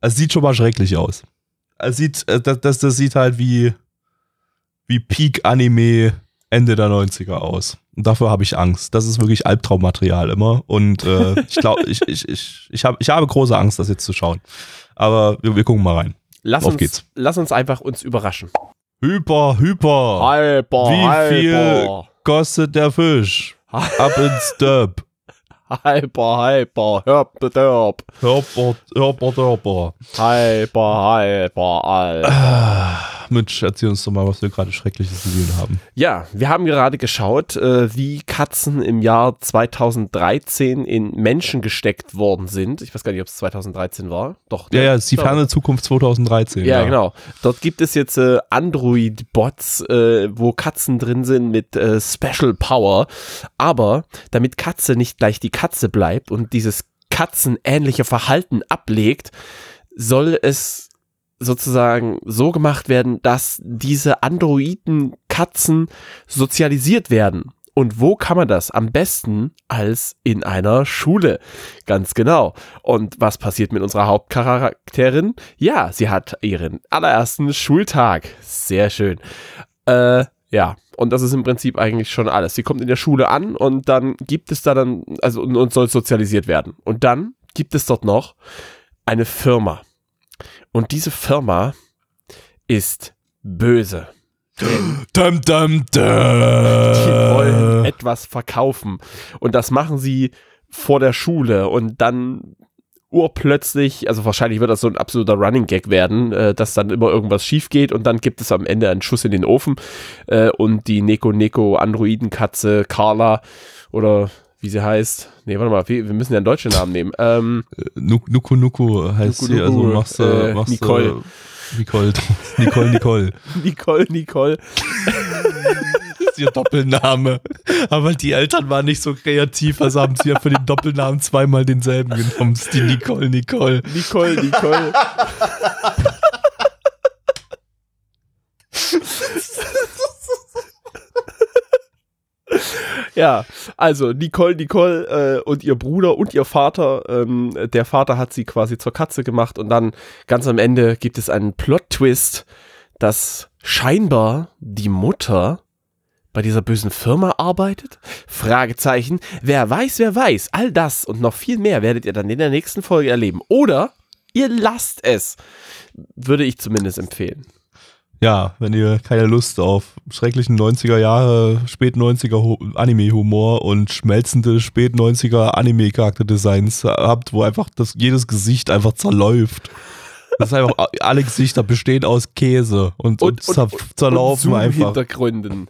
es sieht schon mal schrecklich aus. Es sieht, äh, das, das, das sieht halt wie, wie Peak-Anime Ende der 90er aus. Dafür habe ich Angst. Das ist wirklich Albtraummaterial immer. Und äh, (laughs) ich glaube, ich, ich, ich, ich, hab, ich habe große Angst, das jetzt zu schauen. Aber wir, wir gucken mal rein. lass, auf uns, geht's. lass uns einfach uns überraschen. Hyper, hyper. Halber, Wie viel- Kostet der Fisch? Ab ins Döp. halber, halber, hörp, dörp, Hörper, hörper, hörper. halber, halber, halber. Mitch, erzähl uns doch mal, was wir gerade Schreckliches gesehen haben. Ja, wir haben gerade geschaut, äh, wie Katzen im Jahr 2013 in Menschen gesteckt worden sind. Ich weiß gar nicht, ob es 2013 war. Doch. Ja, ja, ist die ferne Zukunft 2013. Ja, genau. Dort gibt es jetzt äh, Android-Bots, äh, wo Katzen drin sind mit äh, Special Power. Aber damit Katze nicht gleich die Katze bleibt und dieses katzenähnliche Verhalten ablegt, soll es sozusagen so gemacht werden, dass diese Androiden-Katzen sozialisiert werden. Und wo kann man das? Am besten als in einer Schule. Ganz genau. Und was passiert mit unserer Hauptcharakterin? Ja, sie hat ihren allerersten Schultag. Sehr schön. Äh, ja. Und das ist im Prinzip eigentlich schon alles. Sie kommt in der Schule an und dann gibt es da dann, also und, und soll sozialisiert werden. Und dann gibt es dort noch eine Firma. Und diese Firma ist böse. Dum, dum, Die wollen dum. etwas verkaufen. Und das machen sie vor der Schule. Und dann urplötzlich, also wahrscheinlich wird das so ein absoluter Running Gag werden, äh, dass dann immer irgendwas schief geht und dann gibt es am Ende einen Schuss in den Ofen äh, und die Neko Neko Androidenkatze Carla oder wie sie heißt. Nee, warte mal, wir wir müssen ja einen deutschen Namen nehmen. Ähm, Nuku Nuku Nuku heißt Nuku sie, also machst du, äh, machst Nicole. Nicole. (laughs) Nicole, Nicole. (laughs) Nicole, Nicole. (laughs) Das ist ihr Doppelname. Aber die Eltern waren nicht so kreativ, also haben sie ja für den Doppelnamen zweimal denselben genommen. Das ist die Nicole, Nicole. Nicole, Nicole. (laughs) Ja, also Nicole, Nicole äh, und ihr Bruder und ihr Vater. Ähm, der Vater hat sie quasi zur Katze gemacht und dann ganz am Ende gibt es einen Plot-Twist, dass scheinbar die Mutter bei dieser bösen Firma arbeitet? Fragezeichen. Wer weiß, wer weiß. All das und noch viel mehr werdet ihr dann in der nächsten Folge erleben. Oder ihr lasst es. Würde ich zumindest empfehlen. Ja, wenn ihr keine Lust auf schrecklichen 90er Jahre, spät 90er Anime-Humor und schmelzende spät 90er Anime-Charakterdesigns habt, wo einfach das, jedes Gesicht einfach zerläuft. Das ist einfach, (laughs) alle Gesichter bestehen aus Käse und, und, und, und zerlaufen und einfach. Hintergründen.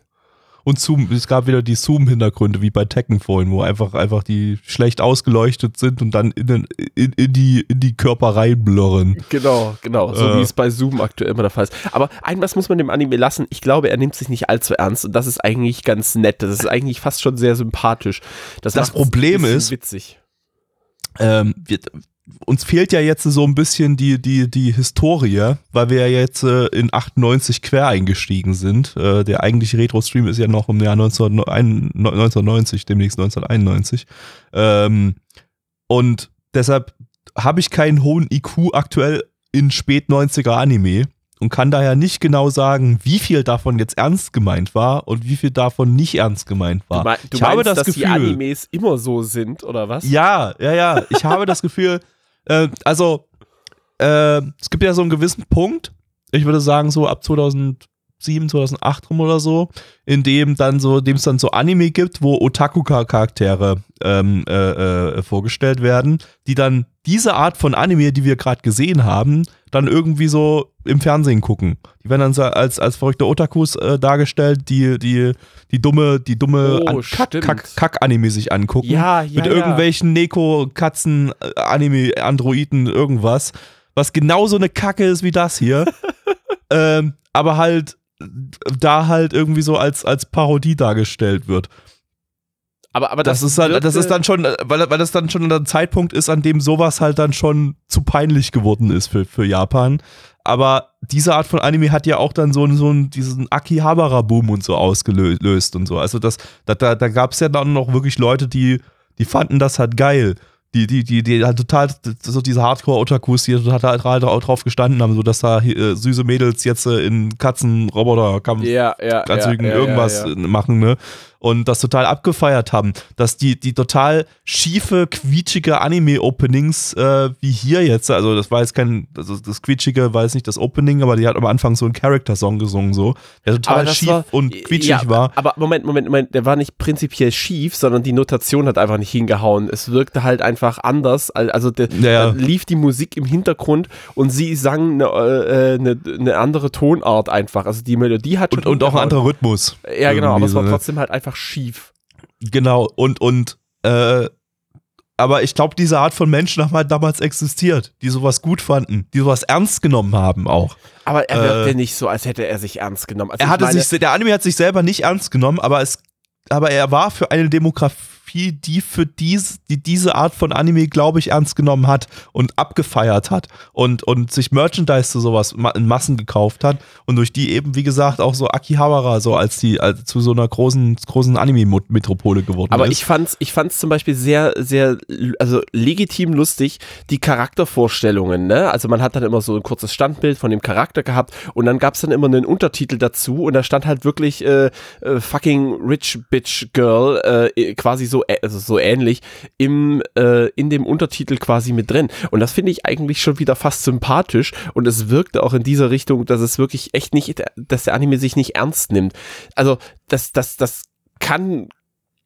Und Zoom, es gab wieder die Zoom-Hintergründe, wie bei Tekken vorhin, wo einfach, einfach die schlecht ausgeleuchtet sind und dann in, den, in, in die, in die Körper reinblurren. Genau, genau. So äh. wie es bei Zoom aktuell immer der Fall ist. Aber ein was muss man dem Anime lassen. Ich glaube, er nimmt sich nicht allzu ernst und das ist eigentlich ganz nett. Das ist eigentlich fast schon sehr sympathisch. Das, das Problem ist, witzig. Ähm, wir, uns fehlt ja jetzt so ein bisschen die, die, die Historie, weil wir ja jetzt äh, in 98 quer eingestiegen sind. Äh, der eigentliche Retro-Stream ist ja noch im Jahr 1990, demnächst 1991. Ähm, und deshalb habe ich keinen hohen IQ aktuell in spät 90er Anime und kann daher nicht genau sagen, wie viel davon jetzt ernst gemeint war und wie viel davon nicht ernst gemeint war. Du, mein, du ich meinst, habe das dass Gefühl, die Animes immer so sind oder was? Ja, ja, ja. Ich habe das (laughs) Gefühl, äh, also, äh, es gibt ja so einen gewissen Punkt, ich würde sagen, so ab 2007, 2008 rum oder so, in dem dann so, dem es dann so Anime gibt, wo Otaku-Charaktere ähm, äh, äh, vorgestellt werden, die dann diese Art von Anime, die wir gerade gesehen haben, dann irgendwie so im Fernsehen gucken. Die werden dann so als, als verrückte Otakus äh, dargestellt, die, die, die dumme, die dumme oh, Kack-Anime sich angucken. Ja, ja, mit irgendwelchen Neko, Katzen, äh, Anime, Androiden, irgendwas. Was genauso eine Kacke ist wie das hier. (laughs) ähm, aber halt da halt irgendwie so als, als Parodie dargestellt wird. Aber, aber das, das ist halt, das ist dann schon, weil, weil das dann schon ein Zeitpunkt ist, an dem sowas halt dann schon zu peinlich geworden ist für, für Japan. Aber diese Art von Anime hat ja auch dann so, so einen, diesen Akihabara-Boom und so ausgelöst und so. Also das, da, da, da gab es ja dann noch wirklich Leute, die, die fanden das halt geil die, die, die, die halt total, so diese Hardcore-Otakus, die total, total drauf gestanden haben, so dass da äh, süße Mädels jetzt äh, in Katzen-Roboter-Kampf ja, ja, ja, irgendwas machen, ne? Und das total abgefeiert haben, dass die, die total schiefe, quietschige Anime-Openings, äh, wie hier jetzt, also das war jetzt kein, also das quietschige war jetzt nicht das Opening, aber die hat am Anfang so einen Character-Song gesungen, so, der total schief war, und quietschig ja, war. Aber Moment, Moment, Moment, der war nicht prinzipiell schief, sondern die Notation hat einfach nicht hingehauen. Es wirkte halt einfach anders, also der, ja. lief die Musik im Hintergrund und sie sang eine, äh, eine, eine andere Tonart einfach, also die Melodie hat und, und auch ein anderer Rhythmus. Ja, genau, aber es war ne? trotzdem halt einfach einfach schief. Genau, und, und, äh, aber ich glaube, diese Art von Menschen haben halt damals existiert, die sowas gut fanden, die sowas ernst genommen haben auch. Aber er wirkte äh, nicht so, als hätte er sich ernst genommen. Also er hatte sich, der Anime hat sich selber nicht ernst genommen, aber es, aber er war für eine Demografie Fotografie, die für dies, die diese Art von Anime, glaube ich, ernst genommen hat und abgefeiert hat und, und sich Merchandise zu sowas in Massen gekauft hat und durch die eben, wie gesagt, auch so Akihabara so als die als zu so einer großen, großen Anime-Metropole geworden Aber ist. Aber ich fand's, ich fand's zum Beispiel sehr, sehr, also legitim lustig, die Charaktervorstellungen, ne? Also man hat dann immer so ein kurzes Standbild von dem Charakter gehabt und dann gab's dann immer einen Untertitel dazu und da stand halt wirklich äh, äh, fucking Rich Bitch Girl, äh, quasi so also so ähnlich, im, äh, in dem Untertitel quasi mit drin. Und das finde ich eigentlich schon wieder fast sympathisch und es wirkte auch in dieser Richtung, dass es wirklich echt nicht, dass der Anime sich nicht ernst nimmt. Also, das, das, das kann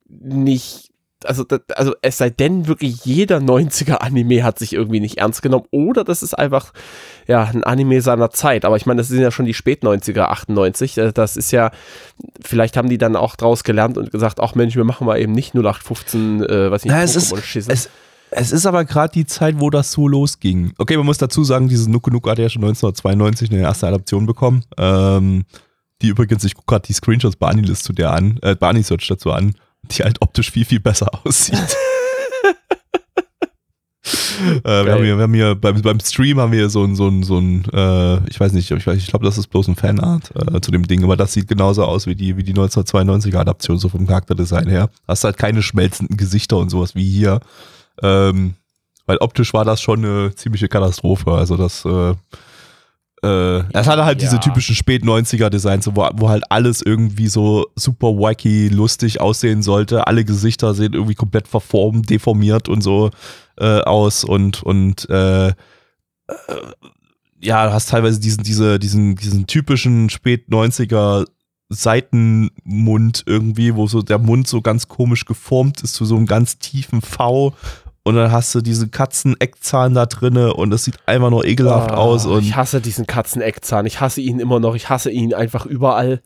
nicht also, also es sei denn, wirklich jeder 90er-Anime hat sich irgendwie nicht ernst genommen oder das ist einfach, ja, ein Anime seiner Zeit. Aber ich meine, das sind ja schon die Spät-90er, 98. Äh, das ist ja, vielleicht haben die dann auch draus gelernt und gesagt, ach Mensch, wir machen mal eben nicht 0815, äh, weiß nicht, ja, es ist, es, es ist aber gerade die Zeit, wo das so losging. Okay, man muss dazu sagen, dieses Nuku Nuku hat ja schon 1992 eine erste Adaption bekommen. Ähm, die übrigens, ich gucke gerade die Screenshots bei Anilist zu der an, äh, bei Anisearch dazu an die halt optisch viel, viel besser (laughs) aussieht. (laughs) äh, wir, haben hier, wir haben hier beim, beim Stream haben wir so ein, so ein, so ein äh, ich weiß nicht, ich, weiß, ich glaube, das ist bloß ein Fanart äh, zu dem Ding, aber das sieht genauso aus wie die, wie die 1992er Adaption, so vom Charakterdesign her. Hast halt keine schmelzenden Gesichter und sowas wie hier. Ähm, weil optisch war das schon eine ziemliche Katastrophe. Also das, äh, äh, es hatte halt Ja. diese typischen Spät-90er-Designs, wo, wo halt alles irgendwie so super wacky, lustig aussehen sollte. Alle Gesichter sehen irgendwie komplett verformt, deformiert und so äh, aus und, und äh, äh, ja, du hast teilweise diesen, diese, diesen, diesen typischen Spät-90er Seitenmund irgendwie, wo so der Mund so ganz komisch geformt ist zu so einem ganz tiefen V und dann hast du diese Katzen-Eckzahn da drinne und es sieht einfach nur ekelhaft Ah, aus und ich hasse diesen Katzeneckzahn. Ich hasse ihn immer noch. Ich hasse ihn einfach überall.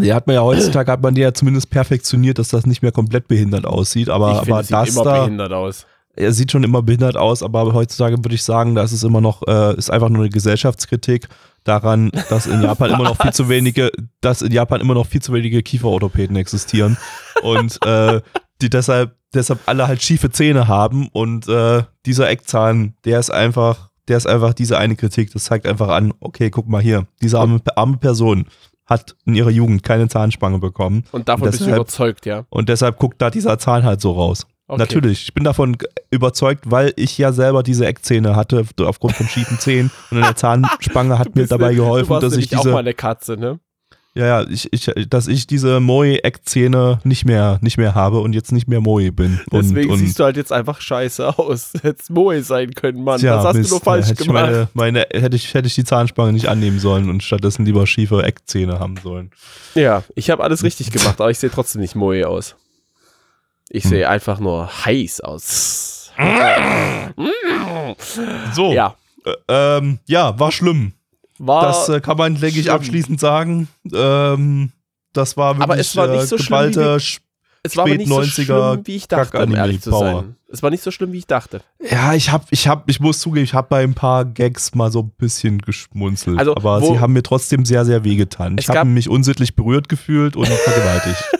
Die hat man ja heutzutage, hat man die ja zumindest perfektioniert, dass das nicht mehr komplett behindert aussieht, aber, ich aber sieht das immer da, behindert aus. er sieht schon immer behindert aus, aber heutzutage würde ich sagen, das ist immer noch, äh, ist einfach nur eine Gesellschaftskritik daran, dass in Japan immer noch viel zu (laughs) wenige, dass in Japan immer noch viel zu wenige Kieferorthopäden existieren und äh, die deshalb, deshalb alle halt schiefe Zähne haben und äh, dieser Eckzahn, der ist einfach, der ist einfach diese eine Kritik, das zeigt einfach an, okay, guck mal hier, diese arme, arme Person hat in ihrer Jugend keine Zahnspange bekommen Und davon bist du Deshalb- überzeugt, ja. und deshalb guckt da dieser Zahn halt so raus. Okay. Natürlich, ich bin davon überzeugt, weil ich ja selber diese Eckzähne hatte, aufgrund von schiefen Zähnen. Und in der (laughs) Zahnspange hat mir dabei geholfen, dass ich nämlich auch mal diese, eine Katze, ne? Ja, ja, ich, ich, dass ich diese Moe-Eckzähne nicht mehr, nicht mehr habe und jetzt nicht mehr Moe bin. Und, Deswegen und, siehst du halt jetzt einfach scheiße aus. (laughs) Hättest Moe sein können, Mann. Tja, Was hast Mist, du nur falsch hätte ich gemacht? Meine, meine, hätte, ich, hätte ich die Zahnspange nicht annehmen sollen und stattdessen lieber schiefe Eckzähne haben sollen. Ja, ich habe alles richtig gemacht, aber ich sehe trotzdem nicht Moe aus. Ich Hm. sehe einfach nur heiß aus. So, Ja, äh, ähm, ja, war schlimm. War. Das äh, kann man, denke ich, schlimm. abschließend sagen. Ähm, das war wirklich Aber es war nicht äh, so schlimm, wie geballte wir- Sch- es war aber nicht so 90er schlimm, wie ich dachte, um ehrlich zu Power. sein. Es war nicht so schlimm, wie ich dachte. Ja, ich hab, ich hab, ich muss zugeben, ich habe bei ein paar Gags mal so ein bisschen geschmunzelt. Also, aber sie haben mir trotzdem sehr, sehr wehgetan. Ich habe mich unsittlich berührt gefühlt und vergewaltigt. (laughs)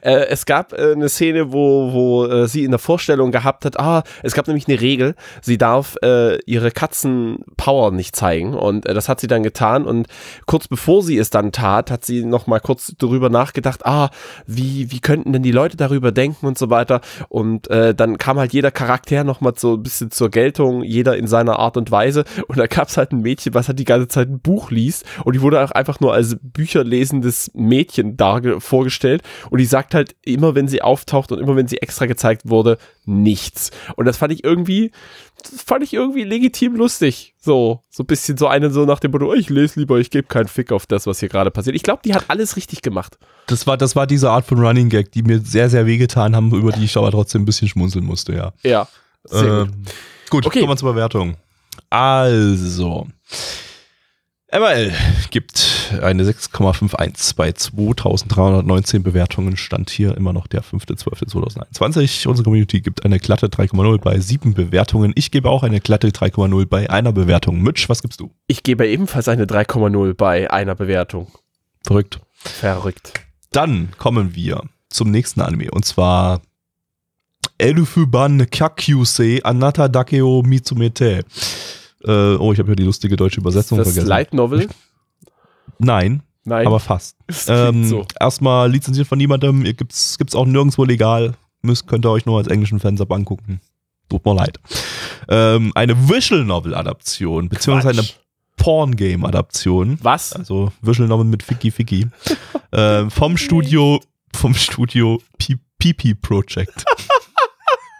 Äh, es gab äh, eine Szene, wo, wo äh, sie in der Vorstellung gehabt hat, ah, es gab nämlich eine Regel, sie darf äh, ihre Katzen-Power nicht zeigen. Und äh, das hat sie dann getan. Und kurz bevor sie es dann tat, hat sie noch mal kurz darüber nachgedacht, ah, wie, wie könnten denn die Leute darüber denken und so weiter. Und dann kam halt jeder Charakter noch mal so ein bisschen zur Geltung, jeder in seiner Art und Weise. Und da gab es halt ein Mädchen, was halt die ganze Zeit ein Buch liest. Und die wurde auch einfach nur als bücherlesendes Mädchen darge vorgestellt und die sagt halt immer, wenn sie auftaucht und immer, wenn sie extra gezeigt wurde, nichts. Und das fand ich irgendwie, das fand ich irgendwie legitim lustig. So, so ein bisschen so eine so nach dem Motto, ich lese lieber, ich gebe keinen Fick auf das, was hier gerade passiert. Ich glaube, die hat alles richtig gemacht. Das war, das war diese Art von Running Gag, die mir sehr, sehr wehgetan haben, über die ich aber trotzdem ein bisschen schmunzeln musste, ja. Ja. Sehr gut. Ähm, gut, Okay. kommen wir zur Bewertung. Also, ML gibt eine 6,51 bei 2319 Bewertungen. Stand hier immer noch der 5.12.2021. Unsere Community gibt eine glatte 3,0 bei 7 Bewertungen. Ich gebe auch eine glatte 3,0 bei einer Bewertung. Mitch, was gibst du? Ich gebe ebenfalls eine 3,0 bei einer Bewertung. Verrückt. Verrückt. Dann kommen wir zum nächsten Anime und zwar Elufuban Kyakyusei Anata Dakeo Mitsumete. Äh, oh, ich habe ja die lustige deutsche Übersetzung das vergessen. Light Novel? Nein, Nein. aber fast. (laughs) es Ähm, so. Erstmal lizenziert von niemandem, gibt's, gibt's auch nirgendwo legal. Müsst, könnt ihr euch nur als englischen Fansub angucken. Tut mir leid. Ähm, eine Visual Novel Adaption, beziehungsweise eine Quatsch. Porn Game Adaption. Was? Also Visual Novel mit Ficky Ficky. (laughs) ähm, vom Studio, vom Studio PP Project. (laughs)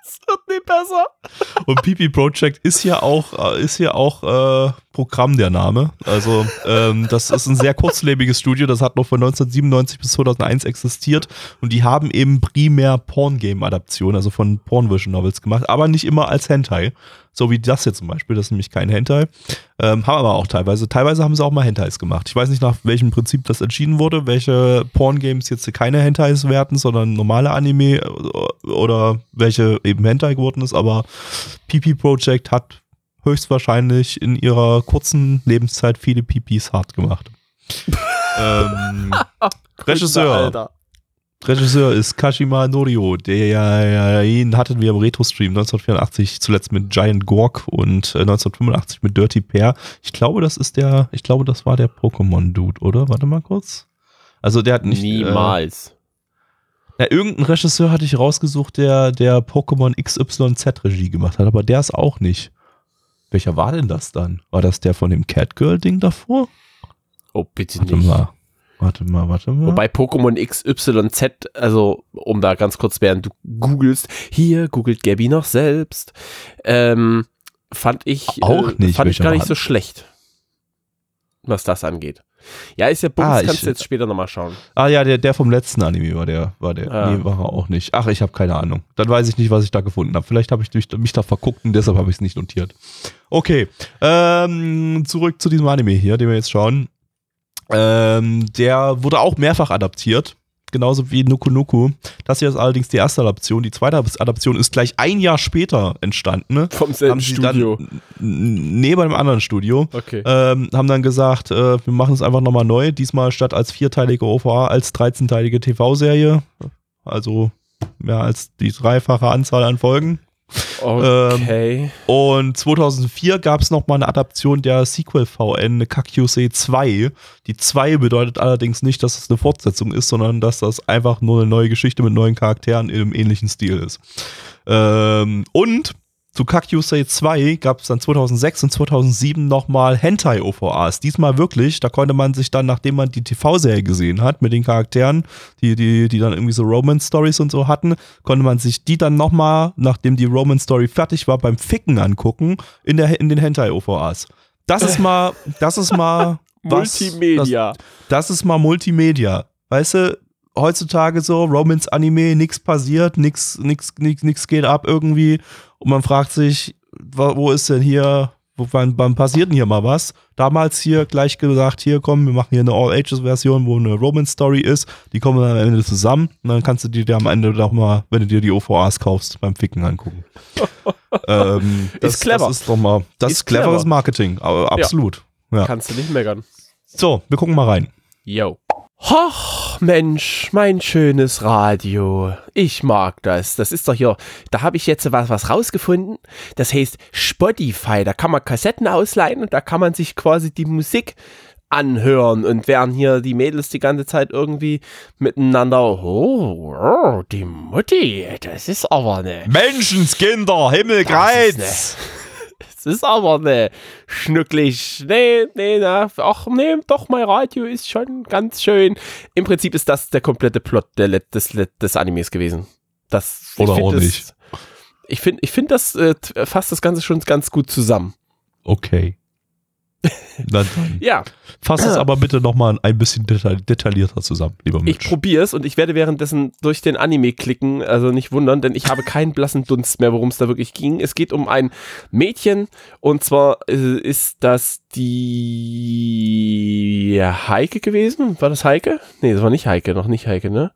Es nicht besser. Und PP Project ist ja auch, äh, ist ja auch äh, Programm der Name. Also ähm, das ist ein sehr kurzlebiges Studio, das hat noch von 1997 bis 2001 existiert und die haben eben primär Porn-Game-Adaptionen, also von Porn-Vision-Novels gemacht, aber nicht immer als Hentai. So wie das hier zum Beispiel, das ist nämlich kein Hentai. Ähm, haben aber auch teilweise, teilweise haben sie auch mal Hentais gemacht. Ich weiß nicht, nach welchem Prinzip das entschieden wurde, welche Porn-Games jetzt keine Hentais werten, sondern normale Anime äh, oder welche eben Hentai geworden ist, aber PP Project hat höchstwahrscheinlich in ihrer kurzen Lebenszeit viele PPs hart gemacht. (laughs) ähm, Regisseur Alter. Regisseur ist Kashima Norio, der ja, ihn hatten wir im Retro-Stream 1984 zuletzt mit Giant Gork und äh, 1985 mit Dirty Pair. Ich glaube, das ist der, ich glaube, das war der Pokémon-Dude, oder? Warte mal kurz. Also der hat nicht. Niemals. Äh, ja, irgendein Regisseur hatte ich rausgesucht, der, der Pokémon XYZ-Regie gemacht hat, aber der ist auch nicht. Welcher war denn das dann? War das der von dem Catgirl-Ding davor? Oh, bitte Warte nicht. mal. Warte mal, warte mal. Wobei Pokémon XYZ, also um da ganz kurz, während du googelst, hier googelt Gabby noch selbst, ähm, fand ich Auch äh, nicht, fand ich gar nicht so schlecht, was das angeht. Ja, ist ja Bums, Ah, ich- kannst du jetzt später nochmal schauen. Ah ja, der, der vom letzten Anime war der, war der. Ah. Nee, war er auch nicht. Ach, ich habe keine Ahnung. Dann weiß ich nicht, was ich da gefunden habe. Vielleicht habe ich mich, mich da verguckt und deshalb habe ich es nicht notiert. Okay, ähm, zurück zu diesem Anime hier, den wir jetzt schauen. Ähm, der wurde auch mehrfach adaptiert, genauso wie Nuku Nuku. Das hier ist allerdings die erste Adaption. Die zweite Adaption ist gleich ein Jahr später entstanden. Ne? Vom selben Studio. Nee, bei einem anderen Studio okay. ähm, haben dann gesagt, äh, wir machen es einfach nochmal neu. Diesmal statt als vierteilige OVA als 13-teilige TV-Serie. Also mehr als die dreifache Anzahl an Folgen. Okay. Und 2004 gab es nochmal eine Adaption der Sequel-VN Kakyusei 2. Die 2 bedeutet allerdings nicht, dass es eine Fortsetzung ist, sondern dass das einfach nur eine neue Geschichte mit neuen Charakteren im ähnlichen Stil ist. Ähm, und zu Kakyusei 2 gab es dann 2006 und 2007 nochmal Hentai-OVAs. Diesmal wirklich, da konnte man sich dann, nachdem man die TV-Serie gesehen hat mit den Charakteren, die, die, die dann irgendwie so Romance-Stories und so hatten, konnte man sich die dann nochmal, nachdem die Romance-Story fertig war, beim Ficken angucken in, der, in den Hentai-OVAs. Das ist mal, das ist mal (laughs) was, Multimedia. das ist mal Multimedia. Weißt du, heutzutage so Romance-Anime, nix passiert, nix, nix, nix, nix geht ab irgendwie. Und man fragt sich, wo ist denn hier, wo, wann, wann passiert denn hier mal was? Damals hier gleich gesagt, hier komm, wir machen hier eine All-Ages-Version, wo eine Romance-Story ist. Die kommen dann am Ende zusammen. Und dann kannst du dir am Ende doch mal, wenn du dir die OVAs kaufst, beim Ficken angucken. (laughs) ähm, das, Ist clever. Das ist doch mal, das Ist ist cleveres clever. Marketing, aber absolut. Ja. Kannst du nicht meckern. So, wir gucken mal rein. Yo. Hoch, Mensch, mein schönes Radio. Ich mag das. Das ist doch hier, da habe ich jetzt was, was rausgefunden. Das heißt Spotify. Da kann man Kassetten ausleihen und da kann man sich quasi die Musik anhören. Und während hier die Mädels die ganze Zeit irgendwie miteinander, oh, oh die Mutti, das ist aber eine Menschenskinder, Himmelkreuz! Das Das ist aber ne schnucklig. Nee, nee, na, ach nee, doch, mein Radio ist schon ganz schön. Im Prinzip ist das der komplette Plot der, des, des Animes gewesen. Das, Oder auch das, nicht. Ich finde, ich find, das äh, fasst das Ganze schon ganz gut zusammen. Okay. Dann. Ja, Fass es aber bitte nochmal ein bisschen detail detaillierter zusammen, lieber ich Mitch. probier's und ich werde währenddessen durch den Anime klicken, also nicht wundern, denn ich habe keinen blassen Dunst mehr, worum es da wirklich ging. Es geht um ein Mädchen und zwar äh, ist das die Heike gewesen. War das Heike? Nee, das war nicht Heike, noch nicht Heike, ne?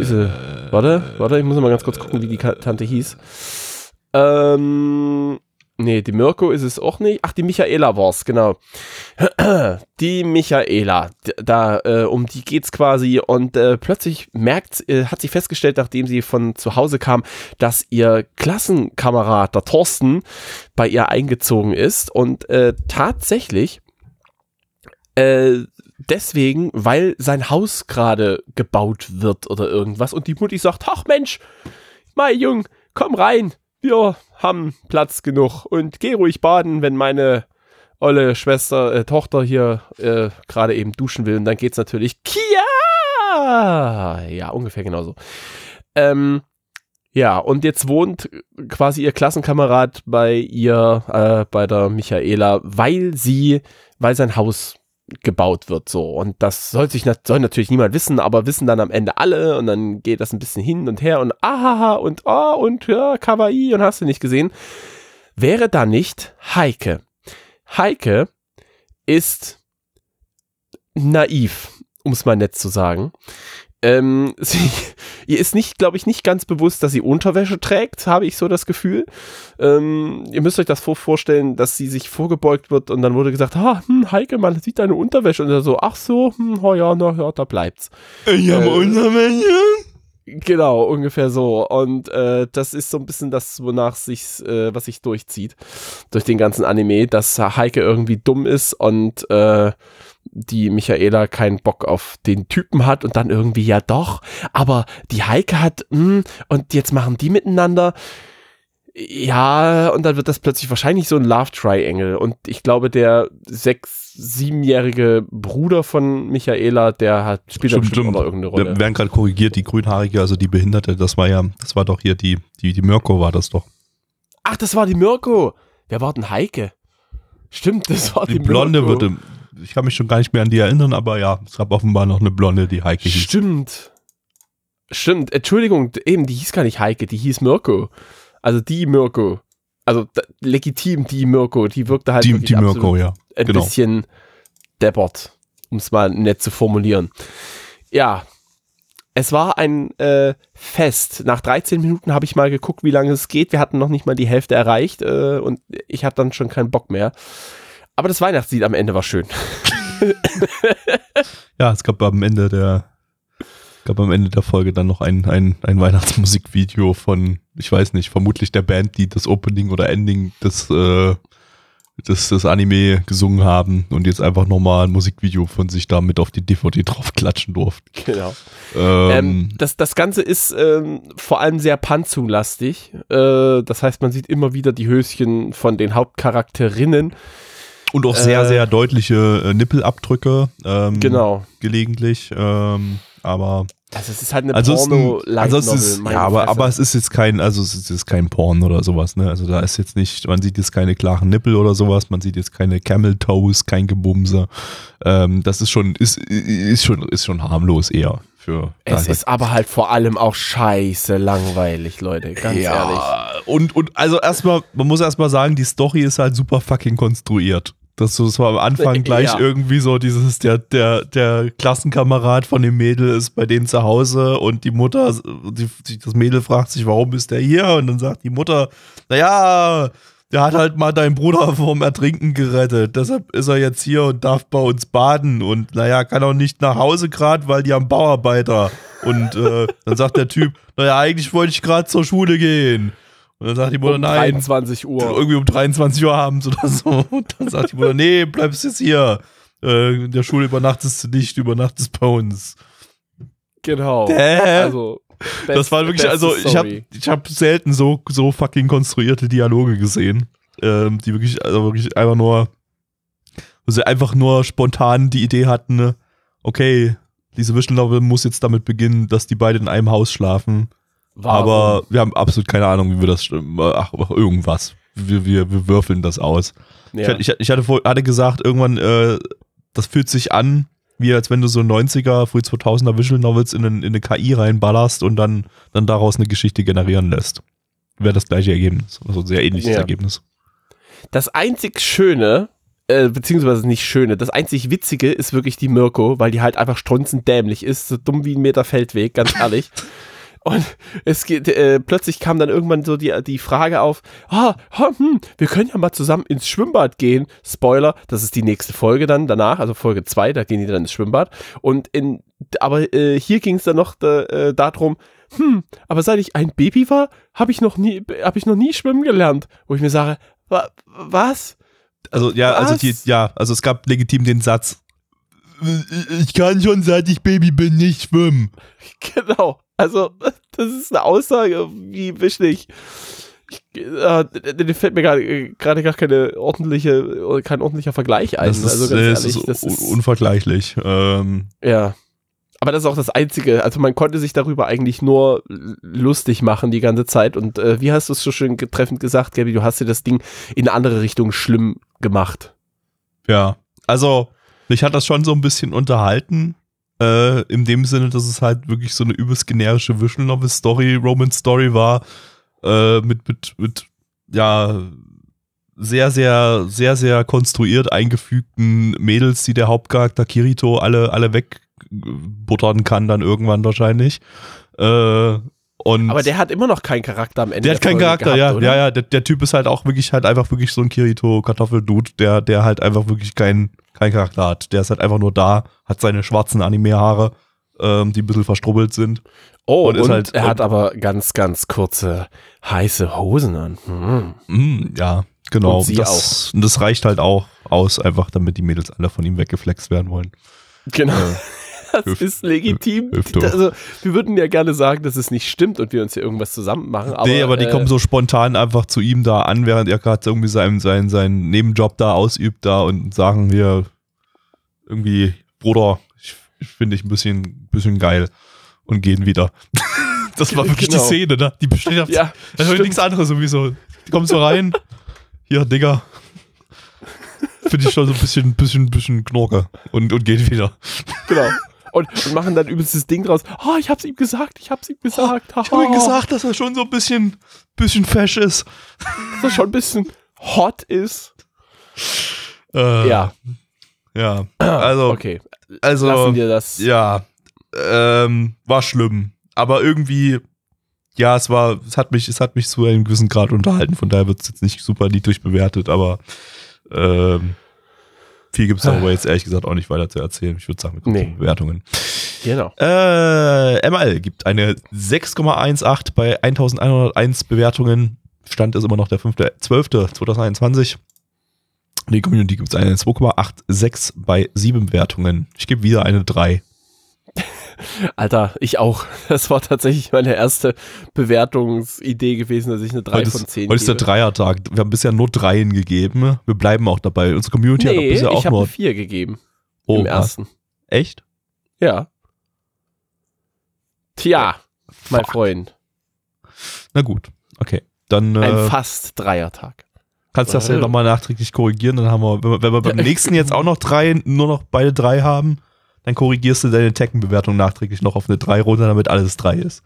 Sie? Warte, warte, ich muss mal ganz kurz gucken, wie die Tante hieß. Ähm, nee, die Mirko ist es auch nicht. Ach, die Michaela war's, genau. (clears throat) Die Michaela, da äh, um die geht's quasi und äh, plötzlich merkt, äh, hat sie festgestellt, nachdem sie von zu Hause kam, dass ihr Klassenkamerad, der Thorsten, bei ihr eingezogen ist und äh, tatsächlich äh, deswegen, weil sein Haus gerade gebaut wird oder irgendwas und die Mutti sagt, ach Mensch, mein Jung, komm rein, wir haben Platz genug und geh ruhig baden, wenn meine olle Schwester, äh, Tochter hier äh, gerade eben duschen will und dann geht's natürlich Kia! Ja, ungefähr genauso. Ähm, ja, und jetzt wohnt quasi ihr Klassenkamerad bei ihr, äh, bei der Michaela, weil sie, weil sein Haus gebaut wird so und das soll sich soll natürlich niemand wissen, aber wissen dann am Ende alle und dann geht das ein bisschen hin und her und ahaha und ah und ja, kawaii und hast du nicht gesehen. Wäre da nicht Heike. Heike ist naiv, um es mal nett zu sagen. Ähm, (laughs) sie, ihr ist nicht, glaube ich, nicht ganz bewusst, dass sie Unterwäsche trägt, habe ich so das Gefühl. Ähm, ihr müsst euch das vorstellen, dass sie sich vorgebeugt wird und dann wurde gesagt, ah, hm, Heike, man sieht deine Unterwäsche. Und er so, ach so, hm, oh ja, na ja, da bleibt's. Ich habe Äh, Unterwäsche. Genau, ungefähr so. Und äh, das ist so ein bisschen das, wonach sich, äh, was sich durchzieht durch den ganzen Anime, dass Heike irgendwie dumm ist und äh, die Michaela keinen Bock auf den Typen hat und dann irgendwie ja doch, aber die Heike hat mh, und jetzt machen die miteinander. Ja, und dann wird das plötzlich wahrscheinlich so ein Love Triangle. Und ich glaube, der sechs-, siebenjährige Bruder von Michaela, der hat, spielt Stimmt, stimmt. noch irgendeine Rolle. Wir werden gerade korrigiert, die Grünhaarige, also die Behinderte, das war ja, das war doch hier die, die, die Mirko war das doch. Ach, das war die Mirko. Wer war denn Heike? Stimmt, das war die, Die Blonde Mirko. würde, ich kann mich schon gar nicht mehr an die erinnern, aber ja, es gab offenbar noch eine Blonde, die Heike hieß. Stimmt. Stimmt, Entschuldigung, eben, die hieß gar nicht Heike, die hieß Mirko. Also die Mirko. Also legitim die Mirko, die wirkte halt Die, die Mirko, ja. ein genau. bisschen deppert, um es mal nett zu formulieren. Ja, es war ein äh, Fest. Nach 13 Minuten habe ich mal geguckt, wie lange es geht. Wir hatten noch nicht mal die Hälfte erreicht äh, und ich habe dann schon keinen Bock mehr. Aber das Weihnachtslied am Ende war schön. (laughs) Ja, es gab am Ende der, gab am Ende der Folge dann noch ein, ein, ein Weihnachtsmusikvideo von, ich weiß nicht, vermutlich der Band, die das Opening oder Ending des, äh, des, des Anime gesungen haben und jetzt einfach nochmal ein Musikvideo von sich da mit auf die DVD draufklatschen durften. Genau. Ähm, Ähm, das, das Ganze ist ähm, vor allem sehr Panzu-lastig. Äh, das heißt, man sieht immer wieder die Höschen von den Hauptcharakterinnen. und auch sehr, äh, sehr deutliche äh, Nippelabdrücke. Ähm, Genau. Gelegentlich. Ähm, aber Also es ist halt eine also ist, ein, also es ist ja, aber, Fresse. aber es ist jetzt kein, also es ist jetzt kein Porn oder sowas, ne? Also da ist jetzt nicht, man sieht jetzt keine klaren Nippel oder sowas, man sieht jetzt keine Camel Toes, kein Gebumse. Ähm, das ist schon, ist, ist schon, ist schon harmlos eher für. es ist aber halt vor allem auch scheiße langweilig, Leute, ganz ehrlich. ja, und, und also erstmal, man muss erstmal sagen, die Story ist halt super fucking konstruiert. Das, so- das war am Anfang gleich Ja. irgendwie so dieses, der, der, der Klassenkamerad von dem Mädel ist bei denen zu Hause und die Mutter, die, die, das Mädel fragt sich, warum ist der hier? Und dann sagt die Mutter, naja, der hat halt mal deinen Bruder (laughs) vom Ertrinken gerettet. Deshalb ist er jetzt hier und darf bei uns baden. Und naja, kann auch nicht nach Hause gerade, weil die haben Bauarbeiter. Und äh, dann sagt der Typ, naja, eigentlich wollte ich gerade zur Schule gehen. Und dann sagt die Mutter, um nein, 23 Uhr. irgendwie um 23 Uhr abends oder so. Und dann sagt die Mutter, nee, bleibst jetzt hier. Äh, in der Schule übernachtest du nicht, übernachtest bei uns. Genau. Hä? Also, das best- war wirklich, also ich habe ich hab selten so, so fucking konstruierte Dialoge gesehen. Ähm, die wirklich, also wirklich einfach nur, wo sie einfach nur spontan die Idee hatten, ne, okay, diese Novel muss jetzt damit beginnen, dass die beide in einem Haus schlafen. Warum? Aber wir haben absolut keine Ahnung, wie wir das, ach, ach, irgendwas. Wir, wir, wir würfeln das aus. ja. Ich, hatte- ich, hatte, vor, hatte gesagt, irgendwann, äh, das fühlt sich an, wie als wenn du so 90er, früh 2000er Visual Novels in, in eine KI reinballerst und dann, dann daraus eine Geschichte generieren lässt. Wäre das gleiche Ergebnis. Also ein sehr ähnliches Ja. Ergebnis. Das einzig Schöne, äh, beziehungsweise nicht Schöne, das einzig Witzige ist wirklich die Mirko, weil die halt einfach strunzend dämlich ist, so dumm wie ein Meter Feldweg, ganz ehrlich. (laughs) Und es geht, äh, plötzlich kam dann irgendwann so die, die Frage auf, ah, hm, wir können ja mal zusammen ins Schwimmbad gehen. Spoiler, das ist die nächste Folge dann danach, also Folge 2, da gehen die dann ins Schwimmbad. Und in, aber äh, hier ging es dann noch äh, darum, hm, aber seit ich ein Baby war, habe ich noch nie, habe ich noch nie schwimmen gelernt. Wo ich mir sage, wa, was? Also, ja, also Was? die, ja, also es gab legitim den Satz, ich kann schon seit ich Baby bin nicht schwimmen. (laughs) Genau. Also, (laughs) das ist eine Aussage, wie wichtig. Ich, äh, fällt mir gerade gar keine ordentliche, kein ordentlicher Vergleich ein. Das ist, also ganz ehrlich, ist, das ist, unvergleichlich. Ähm, ja. Aber das ist auch das Einzige. Also man konnte sich darüber eigentlich nur lustig machen die ganze Zeit. Und äh, wie hast du es so schön treffend gesagt, Gabi? Du hast dir das Ding in eine andere Richtung schlimm gemacht. Ja, also mich hat das schon so ein bisschen unterhalten. Äh, in dem Sinne, dass es halt wirklich so eine übelst generische Visual Novel Story, Romance Story war. Äh, mit, mit, mit, ja, sehr, sehr, sehr, sehr konstruiert eingefügten Mädels, die der Hauptcharakter Kirito alle, alle weg, buttern kann dann irgendwann wahrscheinlich. Äh, und Aber der hat immer noch keinen Charakter am Ende. der hat keinen Folge Charakter, gehabt, ja, oder? ja, ja. Der, der Typ ist halt auch wirklich halt einfach wirklich so ein Kirito-Kartoffeldude, der, der halt einfach wirklich keinen keinen Charakter hat. Der ist halt einfach nur da, hat seine schwarzen Anime-Haare, ähm, die ein bisschen verstrubbelt sind. Oh, Und und, ist halt- er hat aber ganz, ganz kurze, heiße Hosen an. Hm. Mm, ja, genau. Und sie das, und das reicht halt auch aus, einfach damit die Mädels alle von ihm weggeflext werden wollen. Genau. (laughs) (laughs) Das Hilft- ist legitim. hilft doch. Also, wir würden ja gerne sagen, dass es nicht stimmt und wir uns hier irgendwas zusammen machen. Aber, nee, aber die äh, kommen so spontan einfach zu ihm da an, während er gerade irgendwie seinen, seinen, seinen Nebenjob da ausübt da und sagen wir irgendwie, Bruder, ich, ich finde dich ein bisschen, bisschen geil und gehen wieder. (laughs) das war wirklich Genau. die Szene, ne? Die besteht auf (laughs) Ja, also stimmt. nichts anderes sowieso. Die kommen so rein, hier, Digga. Finde ich schon so ein bisschen, bisschen, bisschen Knorke und, und gehen wieder. Genau. Und, und machen dann übelst das Ding draus. Oh, ich hab's ihm gesagt, ich hab's ihm gesagt. Ich habe ihm gesagt, dass er schon so ein bisschen, bisschen fesch ist. dass er schon ein bisschen hot ist. Äh, Ja, Ja, also, okay. also Lassen wir das. ja, ähm, war schlimm. Aber irgendwie, ja, es war, es hat mich, es hat mich zu einem gewissen Grad unterhalten, von daher wird es jetzt nicht super niedrig bewertet, aber ähm, viel gibt es darüber jetzt ehrlich gesagt auch nicht weiter zu erzählen. Ich würde sagen, wir kommen Nee. zu Bewertungen. Genau. Äh, ML gibt eine 6,18 bei 1101 Bewertungen. Stand ist immer noch der 5.12.2021. Die Community gibt es eine 2,86 bei 7 Bewertungen. Ich gebe wieder eine 3. Alter, ich auch. (laughs) Das war tatsächlich meine erste Bewertungsidee gewesen, dass ich eine 3 Heute von ist, 10 heute ist der gebe. Dreiertag. Wir haben bisher nur Dreien gegeben. Wir bleiben auch dabei. Unsere Community hat auch Nee, bisher ich auch habe nur. eine 4 gegeben. Oh, Im ersten. Echt? Ja. Tja, mein Fuck. Freund. Na gut. Okay. Dann Ein äh, fast Dreiertag. kannst du das ja Äh. nochmal nachträglich korrigieren. Dann haben wir, wenn wir beim (laughs) nächsten jetzt auch noch drei, nur noch beide drei haben, dann korrigierst du deine Tekken-Bewertung nachträglich noch auf eine 3 runter, damit alles 3 ist.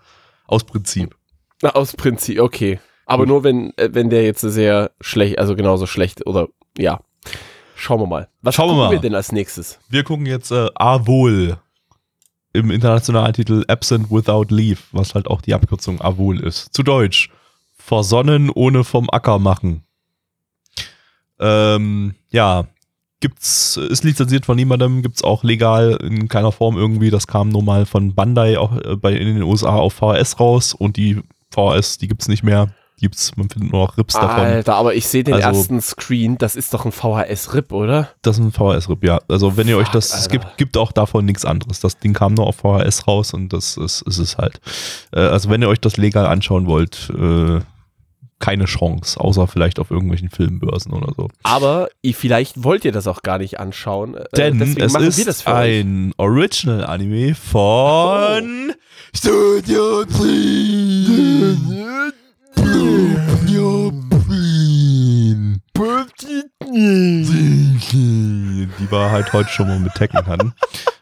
Aus Prinzip. Na, aus Prinzip, okay. Aber nur wenn, äh, wenn der jetzt sehr schlecht, also genauso schlecht oder ja. Schauen wir mal. Was Schauen wir gucken mal. wir denn als nächstes? Wir gucken jetzt äh, AWOL im internationalen Titel Absent Without Leave, was halt auch die Abkürzung AWOL ist. Zu Deutsch. Versonnen ohne vom Acker machen. Ähm, ja, gibt's, ist lizenziert von niemandem, gibt's auch legal in keiner Form irgendwie. Das kam nur mal von Bandai auch äh, bei, in den USA auf VHS raus und die VHS, die gibt's nicht mehr. Gibt's, man findet nur noch Rips davon. Alter, aber ich sehe den Also- ersten Screen, das ist doch ein VHS-RIP, oder? Das ist ein VHS-Rip, ja. Also wenn ihr euch das, es Alter. gibt, gibt auch davon nichts anderes. Das Ding kam nur auf VHS raus und das ist, ist es halt. Äh, also wenn ihr euch das legal anschauen wollt, äh, keine Chance, außer vielleicht auf irgendwelchen Filmbörsen oder so. Aber vielleicht wollt ihr das auch gar nicht anschauen. äh, Denn deswegen es machen wir das ist ein Original-Anime von Studio Green. Studio. (laughs) Die wir halt heute schon mal mit Tekken hatten.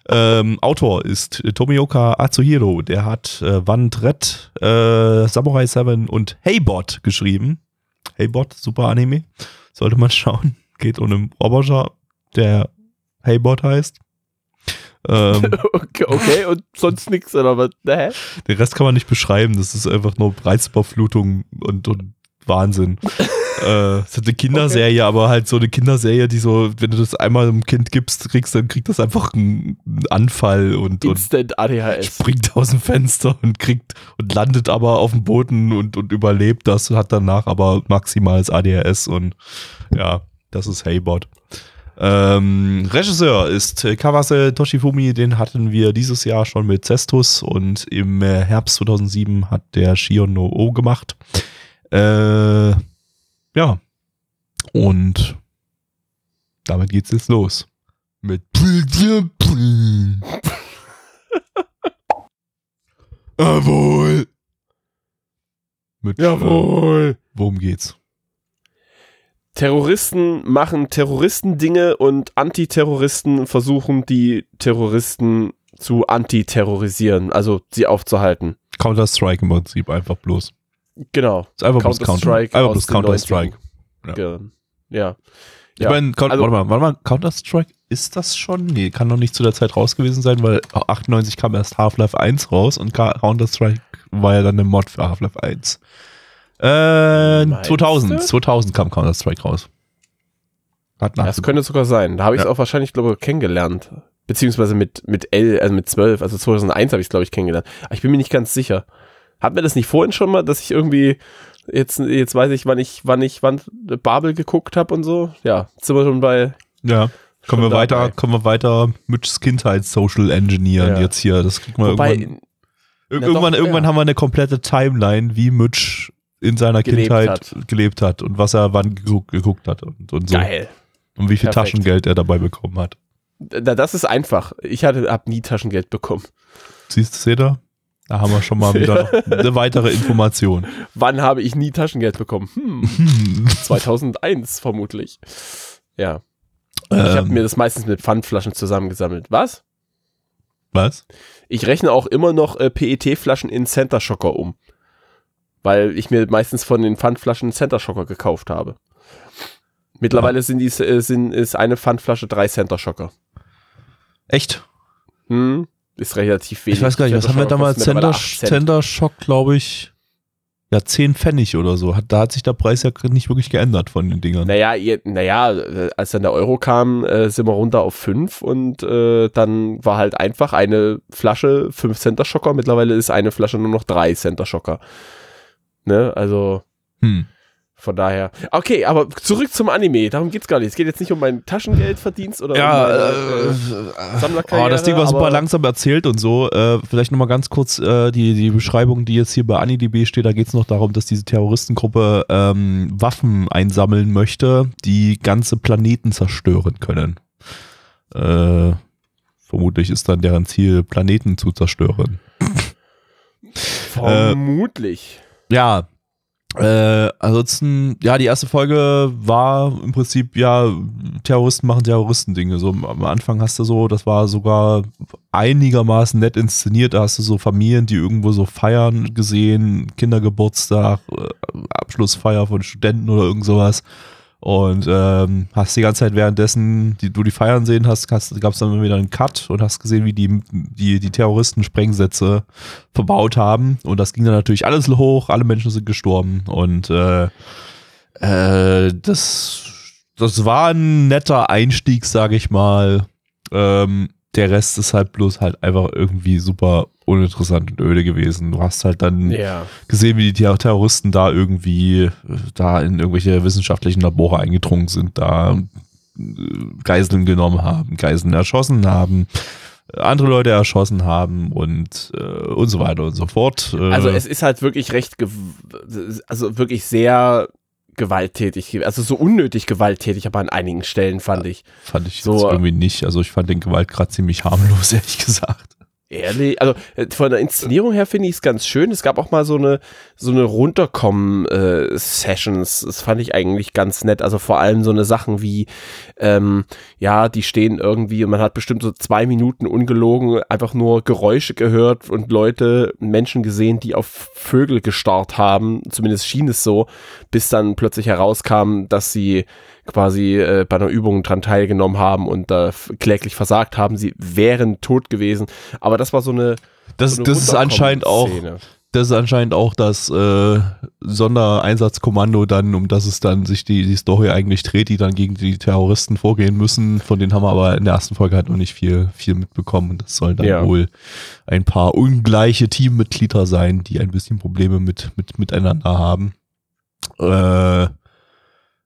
ähm, Autor ist Tomioka Atsuhiro. Der hat äh, Wand Red, äh, Samurai 7 und Heybot geschrieben. Heybot, super Anime. Sollte man (laughs) schauen. Geht um einen Roboter, der Heybot heißt. Ähm, (laughs) Okay, okay, und sonst nichts, oder was? Hä? den Rest kann man nicht beschreiben. Das ist einfach nur Reizüberflutung und, und Wahnsinn. Äh, es ist eine Kinderserie, aber halt so eine Kinderserie, die so, wenn du das einmal einem Kind gibst, kriegst, dann kriegt das einfach einen, Anfall und, und Instant ADHS. springt aus dem Fenster und kriegt und landet aber auf dem Boden und, und überlebt das, hat danach aber maximales ADHS und ja, das ist Heybot. Ähm, Regisseur ist Kawase Toshifumi, den hatten wir dieses Jahr schon mit Cestus und im Herbst 2007 hat der Shion no O gemacht. Äh, ja, und damit geht's jetzt los. Mit (laughs) Jawohl. Mit, Äh, worum geht's? Terroristen machen Terroristendinge und Antiterroristen versuchen, die Terroristen zu antiterrorisieren, also sie aufzuhalten. Counter-Strike im Prinzip, einfach bloß. Genau. Ist einfach bloß Counter. Counter-Strike Einfach bloß Counter-Strike. Ja. Ja. Ich Ja. meine, Also- warte mal, warte mal, Counter-Strike ist das schon? Nee, kann noch nicht zu der Zeit raus gewesen sein, weil 98 kam erst Half-Life 1 raus und Counter-Strike war ja dann eine Mod für Half-Life 1. Äh, Meinst 2000, du? 2000 kam Counter-Strike raus. Hat Das könnte sogar sein. Da habe ich es Ja. auch wahrscheinlich, glaube ich, kennengelernt. Beziehungsweise mit, mit L, also mit 12, also 2001 habe ich es, glaube ich, kennengelernt. Aber ich bin mir nicht ganz sicher. Hatten wir das nicht vorhin schon mal, dass ich irgendwie, jetzt, jetzt weiß ich, wann ich, wann ich, wann Babel geguckt habe und so? Ja, sind wir schon bei, ja. Kommen wir weiter, dabei. kommen wir weiter Mitch's Kindheit Social Engineeren Ja. jetzt hier. Das kriegt man wobei, irgendwann. Ir- Na irgendwann, doch, irgendwann ja. haben wir eine komplette Timeline, wie Mitch in seiner Gelebt Kindheit hat. gelebt hat und was er wann geguckt, hat und, und so. geil. Und wie viel Perfekt. Taschengeld er dabei bekommen hat. Da, das ist einfach. Ich hatte, hab nie Taschengeld bekommen. Siehst du, seht ihr? Da haben wir schon mal wieder (laughs) eine weitere Information. Wann habe ich nie Taschengeld bekommen? Hm, Hm. 2001 vermutlich. Ja, ich habe Ähm, mir das meistens mit Pfandflaschen zusammengesammelt. Was? was? Ich rechne auch immer noch äh, PET-Flaschen in Center Shocker um. Weil ich mir meistens von den Pfandflaschen Center Shocker gekauft habe. Mittlerweile sind die, äh, sind, ist eine Pfandflasche drei Center Shocker. Echt? Hm, ist relativ wenig. Ich weiß gar nicht, was haben wir damals? Cent. Center Shock, glaube ich, ja, 10 Pfennig oder so. Hat, da hat sich der Preis ja nicht wirklich geändert von den Dingern. Naja, ihr, naja, äh, als dann der Euro kam, äh, sind wir runter auf 5 und äh, dann war halt einfach eine Flasche 5 Center Schocker. Mittlerweile ist eine Flasche nur noch 3 Center Schocker. Ne, also Hm. Von daher. Okay, aber zurück zum Anime. Darum geht's gar nicht. Es geht jetzt nicht um mein Taschengeldverdienst oder Ja, um meine, äh, äh, Sammlerkarriere. oh, das Ding war super langsam erzählt und so. Äh, vielleicht nochmal ganz kurz äh, die, die Beschreibung, die jetzt hier bei AniDB steht. Da geht es noch darum, dass diese Terroristengruppe ähm, Waffen einsammeln möchte, die ganze Planeten zerstören können. Äh, vermutlich ist dann deren Ziel, Planeten zu zerstören. Vermutlich. Ja, äh, ansonsten, ja, die erste Folge war im Prinzip, ja, Terroristen machen Terroristendinge. So am Anfang hast du so, das war sogar einigermaßen nett inszeniert. Da hast du so Familien, die irgendwo so feiern gesehen, Kindergeburtstag, äh, Abschlussfeier von Studenten oder irgend sowas. Und ähm, hast die ganze Zeit währenddessen, die, du die feiern sehen hast, gab es dann wieder einen Cut und hast gesehen, wie die, die, die Terroristen Sprengsätze verbaut haben. Und das ging dann natürlich alles hoch, alle Menschen sind gestorben. Und äh, äh, das, das war ein netter Einstieg, sage ich mal. Ähm, der Rest ist halt bloß halt einfach irgendwie super uninteressant und öde gewesen. Du hast halt dann Ja. gesehen, wie die Ter- Terroristen da irgendwie äh, da in irgendwelche wissenschaftlichen Labore eingedrungen sind, da äh, Geiseln genommen haben, Geiseln erschossen haben, äh, andere Leute erschossen haben und äh, und so weiter und so fort. Also es ist halt wirklich recht, also wirklich sehr gewalttätig, also so unnötig gewalttätig, aber an einigen Stellen fand ich. fand ich so, jetzt äh, irgendwie nicht. Also ich fand den Gewaltgrad ziemlich harmlos, (laughs) ehrlich gesagt. Ehrlich, also äh, von der Inszenierung her finde ich es ganz schön. Es gab auch mal so eine so eine runterkommen äh. Das fand ich eigentlich ganz nett. Also vor allem so eine Sachen wie ähm, ja, die stehen irgendwie und man hat bestimmt so zwei Minuten ungelogen einfach nur Geräusche gehört und Leute, Menschen gesehen, die auf Vögel gestarrt haben. Zumindest schien es so, bis dann plötzlich herauskam, dass sie quasi äh, bei einer Übung dran teilgenommen haben und da kläglich versagt haben. Sie wären tot gewesen. Aber das war so eine. Das, so eine das ist anscheinend auch, das ist anscheinend auch das äh, Sondereinsatzkommando dann, um das es dann sich die, die Story eigentlich dreht, die dann gegen die Terroristen vorgehen müssen. Von denen haben wir aber in der ersten Folge halt noch nicht viel, viel mitbekommen. Und das sollen dann Ja. wohl ein paar ungleiche Teammitglieder sein, die ein bisschen Probleme mit, mit miteinander haben. Äh,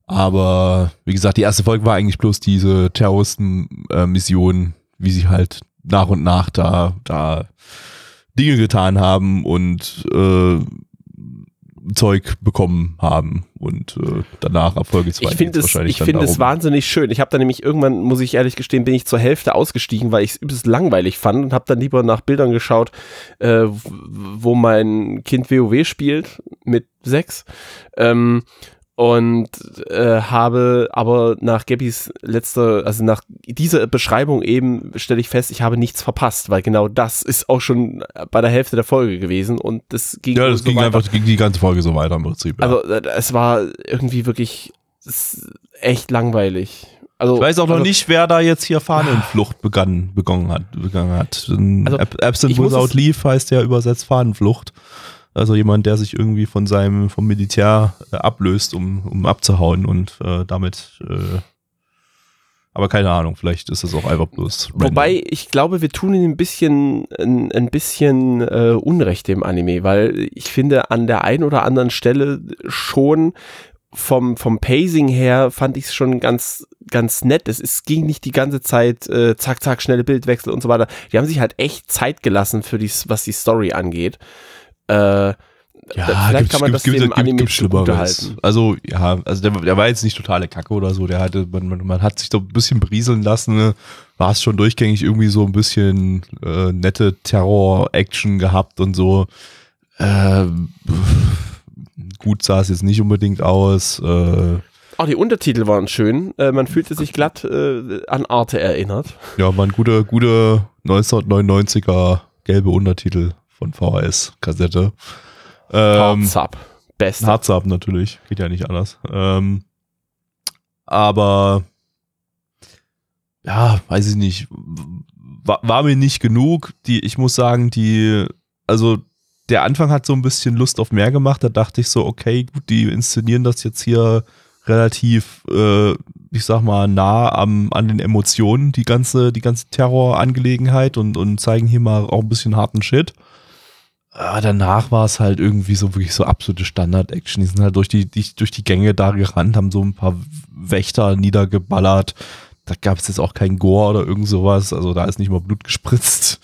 aber wie gesagt, die erste Folge war eigentlich bloß diese Terroristen-Mission, wie sie halt nach und nach da, da Dinge getan haben und äh, Zeug bekommen haben und äh, danach ab Folge 2 Ich finde es, wahrscheinlich ich finde es wahnsinnig schön. Ich habe da nämlich irgendwann, muss ich ehrlich gestehen, bin ich zur Hälfte ausgestiegen, weil ich es übelst langweilig fand und habe dann lieber nach Bildern geschaut, äh, wo mein Kind WoW spielt mit sechs. Ähm, und äh, habe aber nach Gabbys letzter, also nach dieser Beschreibung eben stelle ich fest, ich habe nichts verpasst, weil genau das ist auch schon bei der Hälfte der Folge gewesen und das ging Ja, das so ging weiter. einfach ging die ganze Folge so weiter im Prinzip. Ja. Also äh, es war irgendwie wirklich echt langweilig. Also, Ich weiß auch noch also, nicht, wer da jetzt hier Fahnenflucht begangen, begonnen hat. Begangen hat. Also, Ab Absent Without Leave heißt ja übersetzt Fahnenflucht. Also jemand, der sich irgendwie von seinem, vom Militär äh, ablöst, um, um abzuhauen und äh, damit, äh, aber keine Ahnung, vielleicht ist es auch einfach bloß. random. Wobei, ich glaube, wir tun ihm ein bisschen, ein, ein bisschen äh, Unrecht dem Anime, weil ich finde, an der einen oder anderen Stelle schon vom, vom Pacing her fand ich es schon ganz, ganz nett. Es, es ging nicht die ganze Zeit äh, zack, zack, schnelle Bildwechsel und so weiter. Die haben sich halt echt Zeit gelassen für die, was die Story angeht. Äh, ja, vielleicht gibt's- kann man das gibt's- dem gibt's- Anime gibt's. Also, ja, also der, der war jetzt nicht totale Kacke oder so. Der hatte, man, man, man hat sich so ein bisschen berieseln lassen. Ne? War es schon durchgängig irgendwie so ein bisschen äh, nette Terror-Action gehabt und so. Ähm, gut sah es jetzt nicht unbedingt aus. Äh, Auch die Untertitel waren schön. Äh, man fühlte sich glatt äh, an Arte erinnert. ja, waren gute, gute 1999er gelbe Untertitel von VHS-Kassette. Ähm, Hearts up. Best. Harz ab natürlich, geht ja nicht anders. Ähm, aber ja, weiß ich nicht, war, war mir nicht genug. Die, ich muss sagen, die, also der Anfang hat so ein bisschen Lust auf mehr gemacht. Da dachte ich so, okay, gut, die inszenieren das jetzt hier relativ, äh, ich sag mal, nah am, an den Emotionen, die ganze, die ganze Terrorangelegenheit und, und zeigen hier mal auch ein bisschen harten Shit. Aber danach war es halt irgendwie so wirklich so absolute Standard-Action. Die sind halt durch die, die, durch die Gänge da gerannt, haben so ein paar Wächter niedergeballert. Da gab es jetzt auch kein Gore oder irgend sowas. Also da ist nicht mal Blut gespritzt.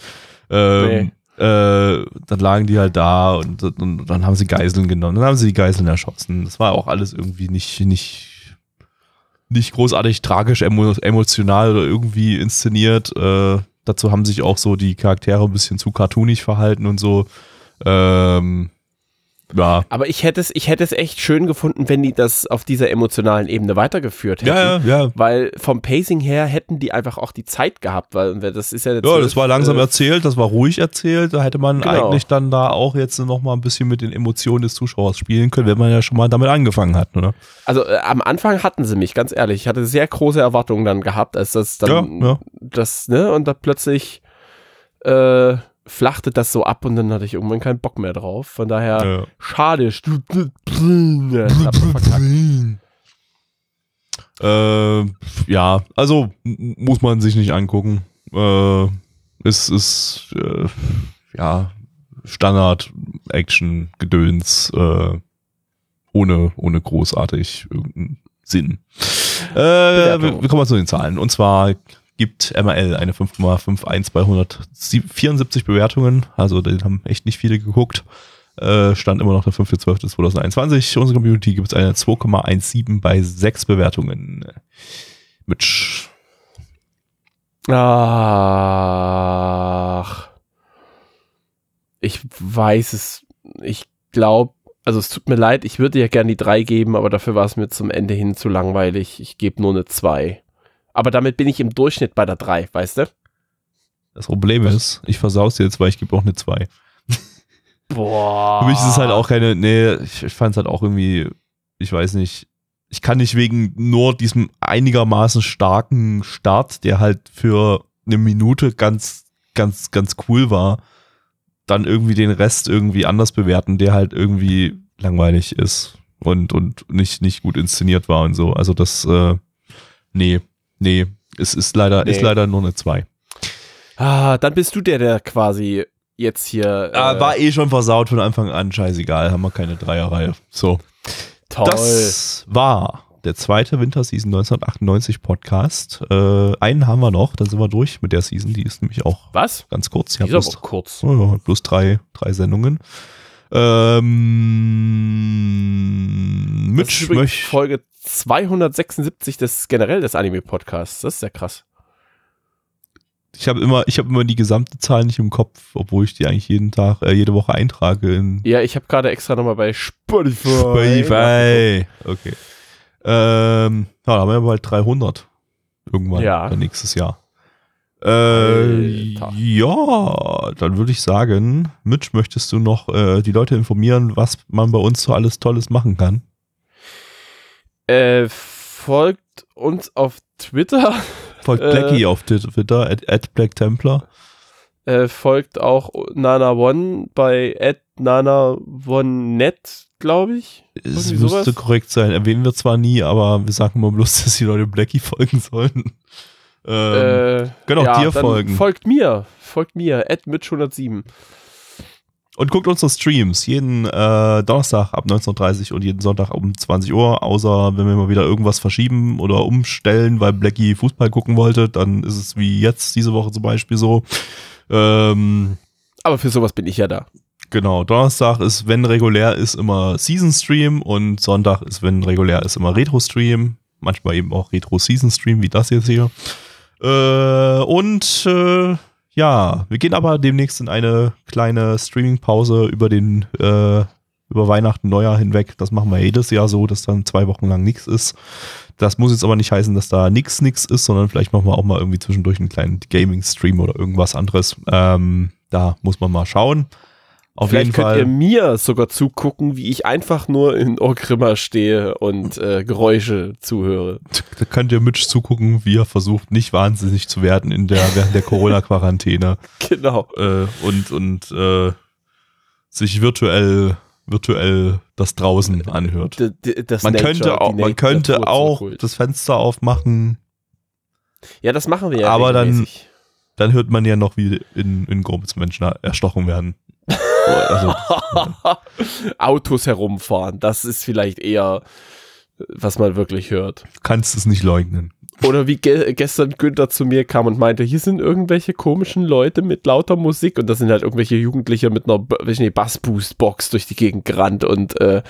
Ähm, äh, dann lagen die halt da und, und, und dann haben sie Geiseln genommen. Dann haben sie die Geiseln erschossen. Das war auch alles irgendwie nicht, nicht, nicht großartig tragisch, emo, emotional oder irgendwie inszeniert. Äh, dazu haben sich auch so die Charaktere ein bisschen zu cartoonig verhalten und so. Ähm, ja. Aber ich hätte es, ich hätte es echt schön gefunden, wenn die das auf dieser emotionalen Ebene weitergeführt hätten. Ja, ja, ja. Weil vom Pacing her hätten die einfach auch die Zeit gehabt, weil das ist ja jetzt. Ja, das war langsam äh, erzählt, das war ruhig erzählt. Da hätte man Genau. eigentlich dann da auch jetzt noch mal ein bisschen mit den Emotionen des Zuschauers spielen können, wenn man ja schon mal damit angefangen hat, oder? Also äh, am Anfang hatten sie mich, ganz ehrlich. Ich hatte sehr große Erwartungen dann gehabt, als das dann Ja, ja. das, ne, und da plötzlich äh, flachte das so ab und dann hatte ich irgendwann keinen Bock mehr drauf. Von daher, Ja. schade. Ja. Äh, ja, also muss man sich nicht angucken. Äh, es ist äh, ja Standard-Action-Gedöns äh, ohne, ohne großartig irgendeinen Sinn. Äh, wir, wir kommen mal zu den Zahlen. Und zwar gibt MRL eine 5,51 bei 174 Bewertungen. Also den haben echt nicht viele geguckt. Äh, stand immer noch der 5.12.2021. Unsere Community gibt es eine 2,17 bei 6 Bewertungen. Mitch. Ach. Ich weiß es. Ich glaube, also es tut mir leid, ich würde ja gerne die 3 geben, aber dafür war es mir zum Ende hin zu langweilig. Ich gebe nur eine 2. Aber damit bin ich im Durchschnitt bei der 3, weißt du? Das Problem ist, ich versaus jetzt, weil ich gebe auch eine 2. Boah. Für mich ist es halt auch keine, nee, ich, ich fand es halt auch irgendwie, ich weiß nicht, ich kann nicht wegen nur diesem einigermaßen starken Start, der halt für eine Minute ganz, ganz, ganz cool war, dann irgendwie den Rest irgendwie anders bewerten, der halt irgendwie langweilig ist und, und nicht, nicht gut inszeniert war und so. Also das, äh, nee, nee, es ist leider, ist Nee. leider nur eine 2. Ah, dann bist du der, der quasi jetzt hier. Ah, äh, war eh schon versaut von Anfang an, scheißegal, haben wir keine Dreierreihe. So. toll. Das war der zweite Winterseason 1998 Podcast. Äh, einen haben wir noch, dann sind wir durch mit der Season. Die ist nämlich auch Was? ganz kurz. Die ist bloß, auch kurz. ja, bloß drei, drei Sendungen. Ähm, Mitch möchte. Folge 276 des generell des Anime-Podcasts. Das ist sehr krass. Ich habe immer, ich habe immer die gesamte Zahl nicht im Kopf, obwohl ich die eigentlich jeden Tag, äh, jede Woche eintrage in Ja, ich habe gerade extra nochmal bei Spotify. Spotify. Okay. Ähm, ja, da haben wir bald 300 irgendwann Ja. nächstes Jahr. Äh, ja, dann würde ich sagen, Mitch, möchtest du noch äh, die Leute informieren, was man bei uns so alles Tolles machen kann? Äh, folgt uns auf Twitter. (laughs) Folgt Äh, Blackie auf Twitter, at, at Black Templar. Äh, folgt auch Nana One bei @nana1net, glaube ich. Es Irgendwie müsste sowas? korrekt sein. Erwähnen wir zwar nie, aber wir sagen immer bloß, (laughs) dass die Leute Blackie folgen sollen. Ähm, äh, können auch dir dann folgen. Folgt mir. Folgt mir. Mitch107. Und guckt unsere Streams jeden äh, Donnerstag ab 19.30 Uhr und jeden Sonntag um 20 Uhr. Außer wenn wir mal wieder irgendwas verschieben oder umstellen, weil Blackie Fußball gucken wollte, dann ist es wie jetzt diese Woche zum Beispiel so. Ähm, Aber für sowas bin ich ja da. genau, Donnerstag ist, wenn regulär ist, immer Season Stream und Sonntag ist, wenn regulär ist, immer Retro Stream. Manchmal eben auch Retro Season Stream, wie das jetzt hier. Äh, und äh, ja, wir gehen aber demnächst in eine kleine Streaming-Pause über den äh, über Weihnachten, Neujahr hinweg. Das machen wir jedes Jahr so, dass dann zwei Wochen lang nichts ist. Das muss jetzt aber nicht heißen, dass da nix nix ist, sondern vielleicht machen wir auch mal irgendwie zwischendurch einen kleinen Gaming-Stream oder irgendwas anderes. Ähm, da muss man mal schauen. Auf Vielleicht jeden könnt Fall. ihr mir sogar zugucken, wie ich einfach nur in Orgrimmer stehe und äh, Geräusche zuhöre. Da könnt ihr Mitch zugucken, wie er versucht, nicht wahnsinnig zu werden in der, während der Corona-Quarantäne (laughs) Genau. äh, und, und äh, sich virtuell, virtuell das draußen anhört. D Man Nature, könnte auch, man könnte auch das Fenster aufmachen, Ja, das machen wir ja. Aber dann- dann hört man ja noch, wie in, in Gruppes Menschen erstochen werden. Also, (laughs) Autos herumfahren, das ist vielleicht eher, was man wirklich hört. du kannst es nicht leugnen. Oder wie ge gestern Günther zu mir kam und meinte, hier sind irgendwelche komischen Leute mit lauter Musik und das sind halt irgendwelche Jugendliche mit einer Bassboost-Box durch die Gegend gerannt und äh,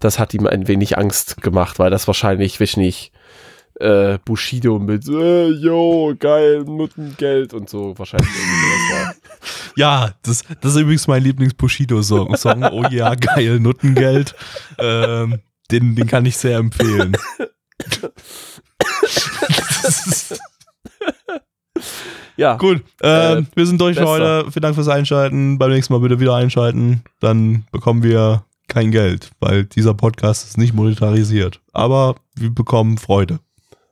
das hat ihm ein wenig Angst gemacht, weil das wahrscheinlich, weiß ich nicht, äh, Bushido mit äh, yo, geil, Nuttengeld und so wahrscheinlich irgendwie sowas war. (laughs) Ja, das, das ist übrigens mein Lieblings-Bushido-Song. (laughs) Song, oh ja, geil, Nuttengeld. Ähm, den, den kann ich sehr empfehlen. (laughs) Ja, Gut, ähm, Äh, wir sind durch für heute. Vielen Dank fürs Einschalten. Beim nächsten Mal bitte wieder einschalten. Dann bekommen wir kein Geld, weil dieser Podcast ist nicht monetarisiert. Aber wir bekommen Freude.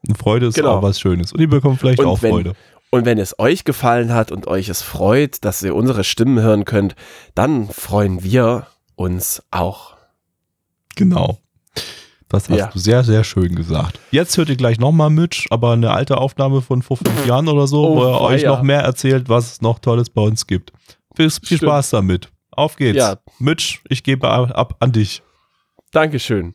Und Freude ist Genau. auch was Schönes. Und ihr bekommt vielleicht Und auch wenn- Freude. Und wenn es euch gefallen hat und euch es freut, dass ihr unsere Stimmen hören könnt, dann freuen wir uns auch. Genau. Das hast Ja. du sehr, sehr schön gesagt. Jetzt hört ihr gleich nochmal Mitch, aber eine alte Aufnahme von vor fünf Jahren oder so, Oh, wo er euch noch mehr erzählt, was es noch Tolles bei uns gibt. Viel, viel. Spaß damit. Auf geht's. Ja. Mitch, ich gebe ab an dich. Dankeschön.